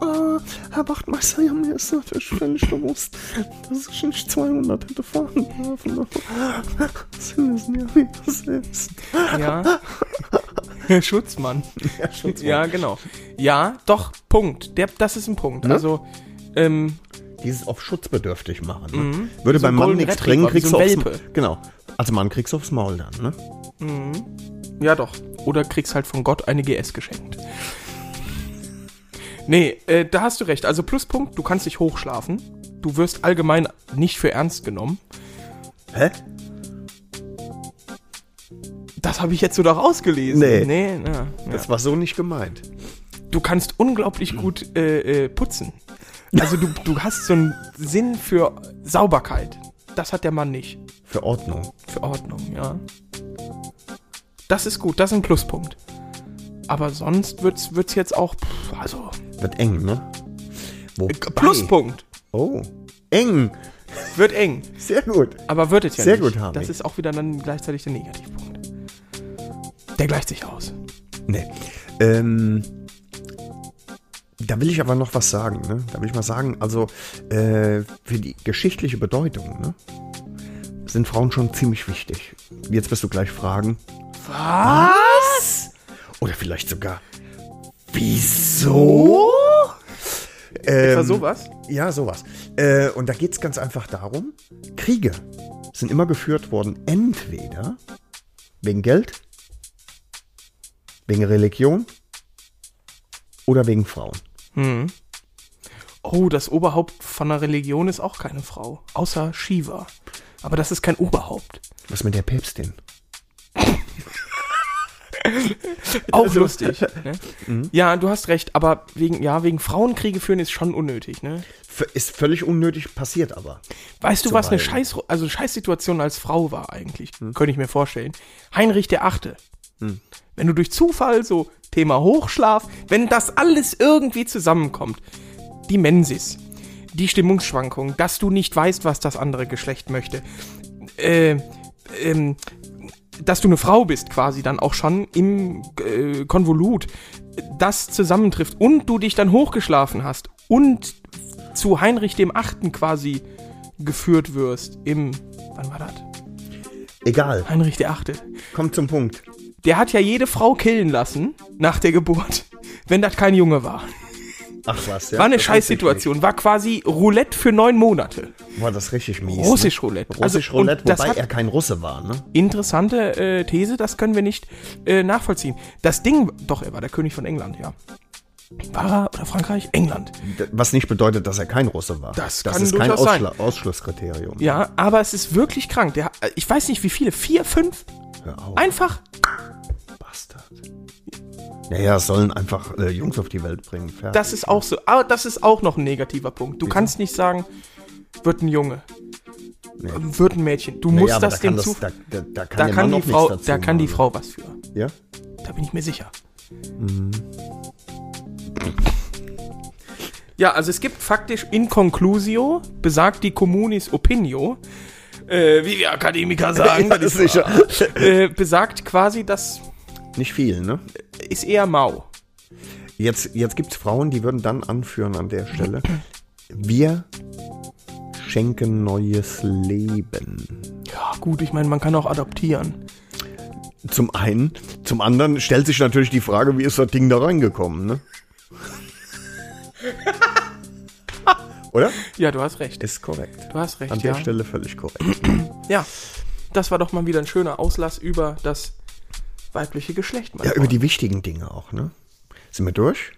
Ah, Herr Wachtmeister, ja, mir ist natürlich völlig bewusst, dass ich nicht 200 hätte fahren dürfen. [laughs] Sie wissen ja, wie das ist. Ja. [laughs] Schutzmann. Ja, genau. Ja, doch, Punkt. Der, das ist ein Punkt. Ne? Also, ähm, Dieses auf schutzbedürftig machen. Ne? Würde So beim Mann nichts bringen, wie kriegst so du aufs Welpe. Genau. Als Mann kriegst du aufs Maul dann, ne? ja doch. Oder kriegst halt von Gott eine GS geschenkt. Nee, äh, da hast du recht. Also Pluspunkt, du kannst dich hochschlafen. Du wirst allgemein nicht für ernst genommen. Hä? Das habe ich jetzt so da rausgelesen. Nee. Nee, na, ja. Das war so nicht gemeint. Du kannst unglaublich gut äh, äh, putzen. Also du, du hast so einen Sinn für Sauberkeit. Das hat der Mann nicht. Für Ordnung. Für Ordnung, ja. Das ist gut, das ist ein Pluspunkt. Aber sonst wird's, wird's jetzt auch, pff, also, Wird eng, ne? Wobei- Pluspunkt. Oh. Eng. Wird eng. Sehr gut. Aber wird es ja Sehr nicht. gut, Harvey. Das ist auch wieder dann gleichzeitig der Negativpunkt. Der gleicht sich aus. Nee. Ähm, da will ich aber noch was sagen. Ne? Da will ich mal sagen, also äh, für die geschichtliche Bedeutung ne, sind Frauen schon ziemlich wichtig. Jetzt wirst du gleich fragen. Was? Oder vielleicht sogar, wieso? Etwa Ähm, sowas? Ja, sowas. Äh, und da geht es ganz einfach darum, Kriege sind immer geführt worden, entweder wegen Geld, wegen Religion oder wegen Frauen. Oh, das Oberhaupt von einer Religion ist auch keine Frau. Außer Shiva. Aber das ist kein Oberhaupt. Was mit der Päpstin? [laughs] Auch lustig. Ne? Mhm. Ja, du hast recht, aber wegen, ja, wegen Frauenkriege führen ist schon unnötig, ne? Ist völlig unnötig, passiert aber. Weißt du, was eine. Scheiß, also Scheißsituation als Frau war eigentlich? Könnte ich mir vorstellen. Heinrich der Achte. Wenn du durch Zufall so Thema Hochschlaf, wenn das alles irgendwie zusammenkommt, die Mensis, die Stimmungsschwankung, dass du nicht weißt, was das andere Geschlecht möchte, äh, ähm, dass du eine Frau bist quasi dann auch schon im äh, Konvolut, das zusammentrifft und du dich dann hochgeschlafen hast und zu Heinrich dem Achten quasi geführt wirst im, wann war das? Egal, Heinrich der Achte. kommt zum Punkt. Der hat ja jede Frau killen lassen nach der Geburt, wenn das kein Junge war. Ach was, ja. War eine Scheißsituation, war quasi Roulette für neun Monate. War das richtig mies. Russisch Roulette. Ne? Russisch Also, Roulette, wobei er kein Russe war, ne? Interessante äh, These, das können wir nicht äh, nachvollziehen. Das Ding, doch, er war der König von England, ja. War er, oder Frankreich? England. Was nicht bedeutet, dass er kein Russe war. Das das ist kein durchaus sein. Ausschlusskriterium. Ja, aber es ist wirklich krank. Der, äh, ich weiß nicht wie viele, vier, fünf? Hör auf, Einfach Bastard. Naja, sollen einfach äh, Jungs auf die Welt bringen. Fertig. Das ist auch so. Aber das ist auch noch ein negativer Punkt. Du kannst nicht sagen, wird ein Junge. Ähm, Wird ein Mädchen. Du musst das da dem zu. da, da, da kann kann, die Frau, da kann die machen. Frau was für. Ja? Da bin ich mir sicher. Mhm. Ja, also es gibt faktisch in conclusio, besagt die Communis Opinio, äh, wie wir Akademiker sagen, [laughs] Ja, das war, äh, besagt quasi, das Nicht viel, ne? ist eher mau. Jetzt, jetzt gibt es Frauen, die würden dann anführen an der Stelle. Wir schenken neues Leben. Ja, gut, ich meine, man kann auch adoptieren. Zum einen. Zum anderen stellt sich natürlich die Frage, wie ist das Ding da reingekommen, ne? [laughs] Oder? Ja, du hast recht. Ist korrekt. Du hast recht, An ja. der Stelle völlig korrekt. Ja, das war doch mal wieder ein schöner Auslass über das weibliche Geschlecht. mein Ja, über die wichtigen Dinge auch, ne? Sind wir durch?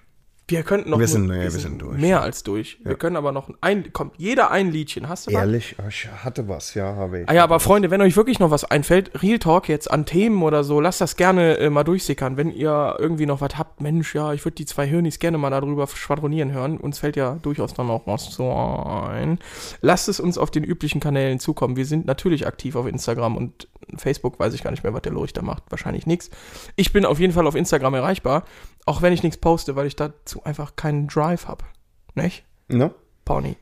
Wir könnten noch Wir sind- nur- nee, wir sind durch. mehr als durch. Wir können aber noch ein, kommt jeder ein Liedchen. Hast du was? Ehrlich? Oh, Ich hatte was, ja, habe ich. Ah ja, aber Freunde, wenn euch wirklich noch was einfällt, Real Talk jetzt an Themen oder so, lasst das gerne äh, mal durchsickern. Wenn ihr irgendwie noch was habt, Mensch, ja, ich würde die zwei Hirnis gerne mal darüber schwadronieren hören. Uns fällt ja durchaus dann auch was so ein. Lasst es uns auf den üblichen Kanälen zukommen. Wir sind natürlich aktiv auf Instagram und Facebook weiß ich gar nicht mehr, was der Lurch da macht. Wahrscheinlich nichts. Ich bin auf jeden Fall auf Instagram erreichbar, auch wenn ich nichts poste, weil ich dazu einfach keinen Drive habe. Nicht? Ne? Pony.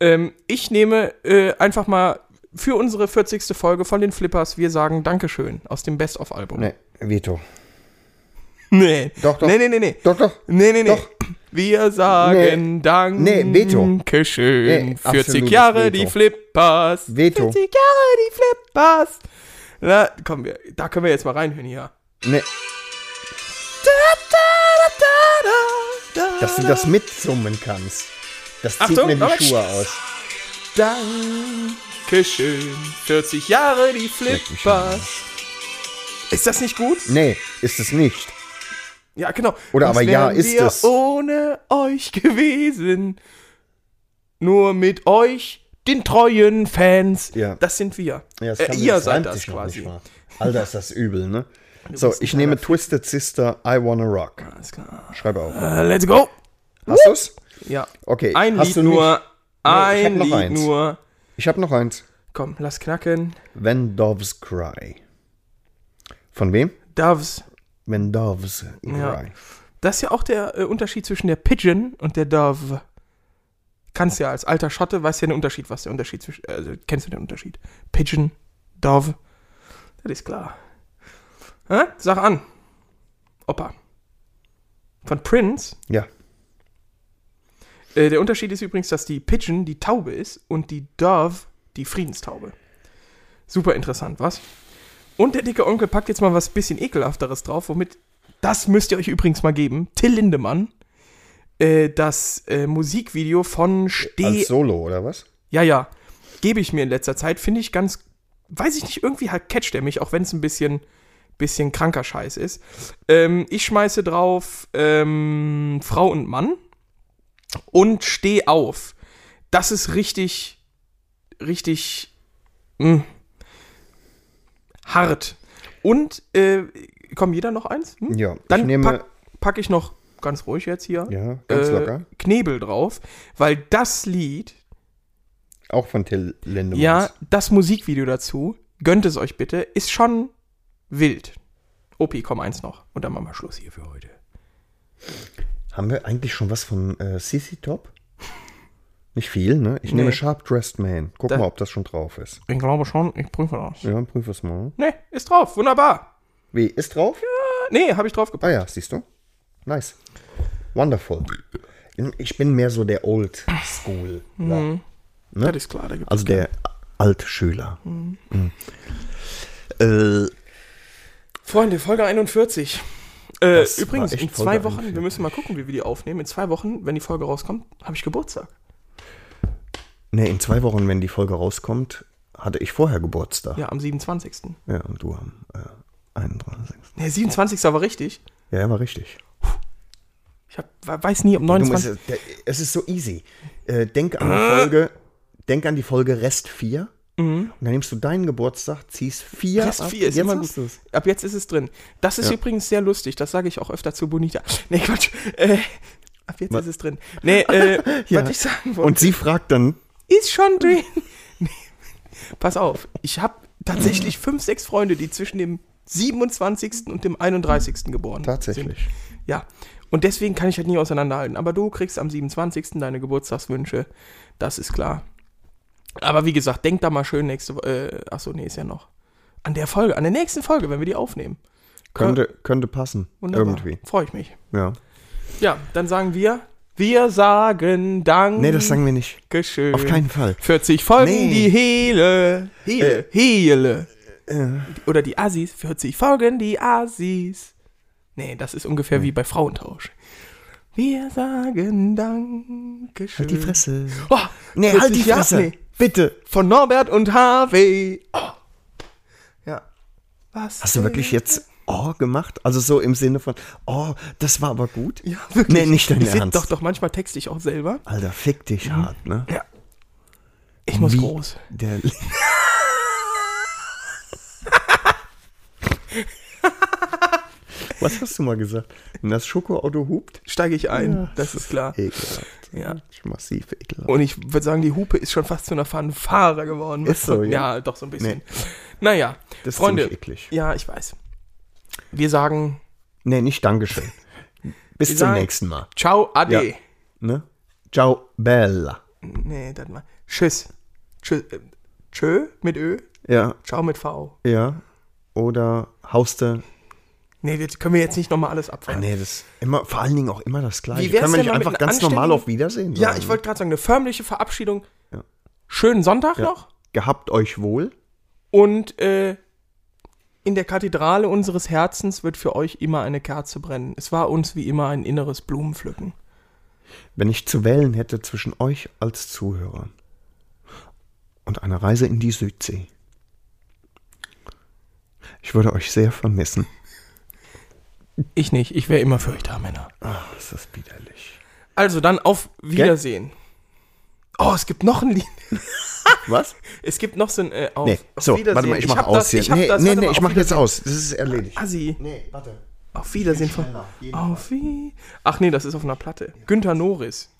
Ähm, ich nehme äh, einfach mal für unsere 40. Folge von den Flippers, wir sagen Dankeschön aus dem Best-of-Album. Ne, Veto. [laughs] Nee. Doch, doch. Nee, nee, nee, nee. Doch, doch. Nee, nee, nee. Doch. Wir sagen Dankeschön. Nee, Veto. Nee, 40 absolutes Jahre Veto. die Flippers. Veto. 40 Jahre die Flippers. Na, komm, wir, da können wir jetzt mal reinhören hier. Ne. Dass du das mitsummen kannst. Das zieht Achtung, mir die Moment. Schuhe aus. Dankeschön. 40 Jahre die Flippers. Ist das nicht gut? Nee, ist es nicht. Ja, genau. Oder Was aber ja, ist wir es. ohne euch gewesen. Nur mit euch, den treuen Fans. Ja. Das sind wir. Ja, das äh, ihr das seid das quasi. Alter, ist das übel, ne? So, ein ich nehme Twisted Sister, I Wanna Rock. Alles klar. Schreibe auf. Äh, let's go. Hast du's? Ja. Okay. Ein hast Lied du nur. Nee, ich ein hab noch Lied eins. nur. Ich habe noch eins. Komm, lass knacken. When Doves Cry. Von wem? Doves. When Doves Cry. Ja. Das ist ja auch der äh, Unterschied zwischen der Pigeon und der Dove. Kannst ja als alter Schotte, weißt ja den Unterschied, was der Unterschied zwischen, also kennst du den Unterschied? Pigeon, Dove, das ist klar. Hä? Sag an. Opa. Von Prince. Ja. Äh, der Unterschied ist übrigens, dass die Pigeon die Taube ist und die Dove die Friedenstaube. Super interessant, was? Und der dicke Onkel packt jetzt mal was bisschen ekelhafteres drauf, womit, das müsst ihr euch übrigens mal geben, Till Lindemann, äh, das äh, Musikvideo von Steh... Als Solo, oder was? Ja, ja. Gebe ich mir in letzter Zeit. Finde ich ganz. Weiß ich nicht, irgendwie halt catcht er mich, auch wenn es ein bisschen, bisschen kranker Scheiß ist. Ähm, ich schmeiße drauf ähm, Frau und Mann und steh auf. Das ist richtig, richtig mh, hart. Und, äh, komm, jeder noch eins? Hm? Ja. Dann ich nehme. pack, pack ich noch ganz ruhig jetzt hier ja, ganz äh, locker. Knebel drauf, weil das Lied Auch von Till Lindemann. ja, das Musikvideo dazu, gönnt es euch bitte, ist schon wild. Opi, komm eins noch. Und dann machen wir Schluss hier für heute. Haben wir eigentlich schon was von äh, CC Top? Nicht viel, ne? Ich Nee. nehme Sharp Dressed Man. Guck Da- mal, ob das schon drauf ist. Ich glaube schon, ich prüfe das. Ja, prüf es mal. Nee, ist drauf, wunderbar. Wie, ist drauf? Äh, Nee, habe ich drauf gepackt. Ah ja, siehst du? Nice. Wonderful. Ich bin mehr so der Old School. Mhm. Ja. Das ist klar, Also der Altschüler. Mhm. Äh, Freunde, Folge 41. Äh, übrigens, in zwei Wochen, 41. wir müssen mal gucken, wie wir die aufnehmen. In zwei Wochen, wenn die Folge rauskommt, habe ich Geburtstag. ne, in zwei Wochen, wenn die Folge rauskommt, hatte ich vorher Geburtstag. Ja, Ja, am 27. und du am äh, 31. Nee, 27. war richtig. Ja, war richtig. Ich hab, weiß nie, ob Du 29. musst, es ist so easy. Äh, denk an die Folge, denk an die Folge Rest 4. Und dann nimmst du deinen Geburtstag, ziehst 4 Rest 4 ist immer gut. Ab jetzt ist es drin. Das ist Ja. übrigens sehr lustig. Das sage ich auch öfter zu Bonita. [laughs] Nee, Quatsch. Äh, ab jetzt Was? ist es drin. Nee, äh, [laughs] Ja. was ich sagen wollte. Und sie fragt dann, ist schon drin. [laughs] Nee. Pass auf. Ich habe tatsächlich fünf, sechs Freunde, die zwischen dem 27. und dem 31. geboren tatsächlich. sind. Ja. Und deswegen kann ich halt nie auseinanderhalten. Aber du kriegst am 27. deine Geburtstagswünsche. Das ist klar. Aber wie gesagt, denk da mal schön nächste Woche. Äh, achso, nee, ist ja noch. An der Folge, an der nächsten Folge, wenn wir die aufnehmen. Könnte, könnte passen. Wunderbar. Irgendwie. Freue ich mich. Ja. Ja, dann sagen wir, wir sagen Dank. Nee, das sagen wir nicht. Dankeschön. Auf keinen Fall. 40 Folgen Nee. die Hele. Hele. Hele. Äh, Oder die Assis. 40 Folgen die Assis. Nee, das ist ungefähr wie bei Frauentausch. Wir sagen Dankeschön. halt die Fresse. Oh, Nee, 40 halt die Fresse. nee. Bitte. Von Norbert und Harvey. Oh. Ja. Was? Hast du wirklich jetzt oh gemacht? Also so im Sinne von, oh, das war aber gut? Ja, wirklich. Nee, nicht dein Ich Ernst. Doch, doch, manchmal texte ich auch selber. Alter, fick dich hart, ne? Ja. Ich muss Wie groß. Der [laughs] [laughs] [laughs] Was hast du mal gesagt? Wenn das Schokoauto hupt? Steige ich ein, das ist klar. Ekelhaft. Ja. Massiv ekelhaft. Und ich würde sagen, die Hupe ist schon fast zu einer Fanfare geworden. Ist so, ja? Ja, doch so ein bisschen. Nee. Naja, Das ist Freunde. eklig. Ja, ich weiß. Wir sagen Nee, nicht Dankeschön. Bis zum sagen- nächsten Mal. Ciao, Ade. Ja. Ne? Ciao, Bella. Nee, das mal. Tschüss. Tschüss. äh, Tschö mit Ö. Ja, Ciao mit V. ja. Oder Hauste. Nee, das können wir jetzt nicht nochmal alles abfahren. Nee, das immer, vor allen Dingen auch immer das Gleiche. Wie Können wir nicht einfach ganz normal auf Wiedersehen Ja, sagen? ich wollte gerade sagen, eine förmliche Verabschiedung. Ja. Schönen Sonntag Ja. noch. Gehabt euch wohl. Und äh, in der Kathedrale unseres Herzens wird für euch immer eine Kerze brennen. Es war uns wie immer ein inneres Blumenpflücken. wenn ich zu wählen hätte zwischen euch als Zuhörer und einer Reise in die Südsee. Ich würde euch sehr vermissen. Ich nicht. Ich wäre immer für euch da, Männer. Ach, ist das widerlich. Also dann auf Wiedersehen. Oh, es gibt noch ein Lied. [laughs] Was? Es gibt noch so ein äh, auf, Nee, auf so, Wiedersehen. warte mal, ich mach hab aus das, hier. Ich nee, das, nee, nee, mal, ich mach jetzt aus. Das ist erledigt. Assi. Nee, warte. Auf Wiedersehen von. Auf wie. Ach nee, das ist auf einer Platte. Günther Norris.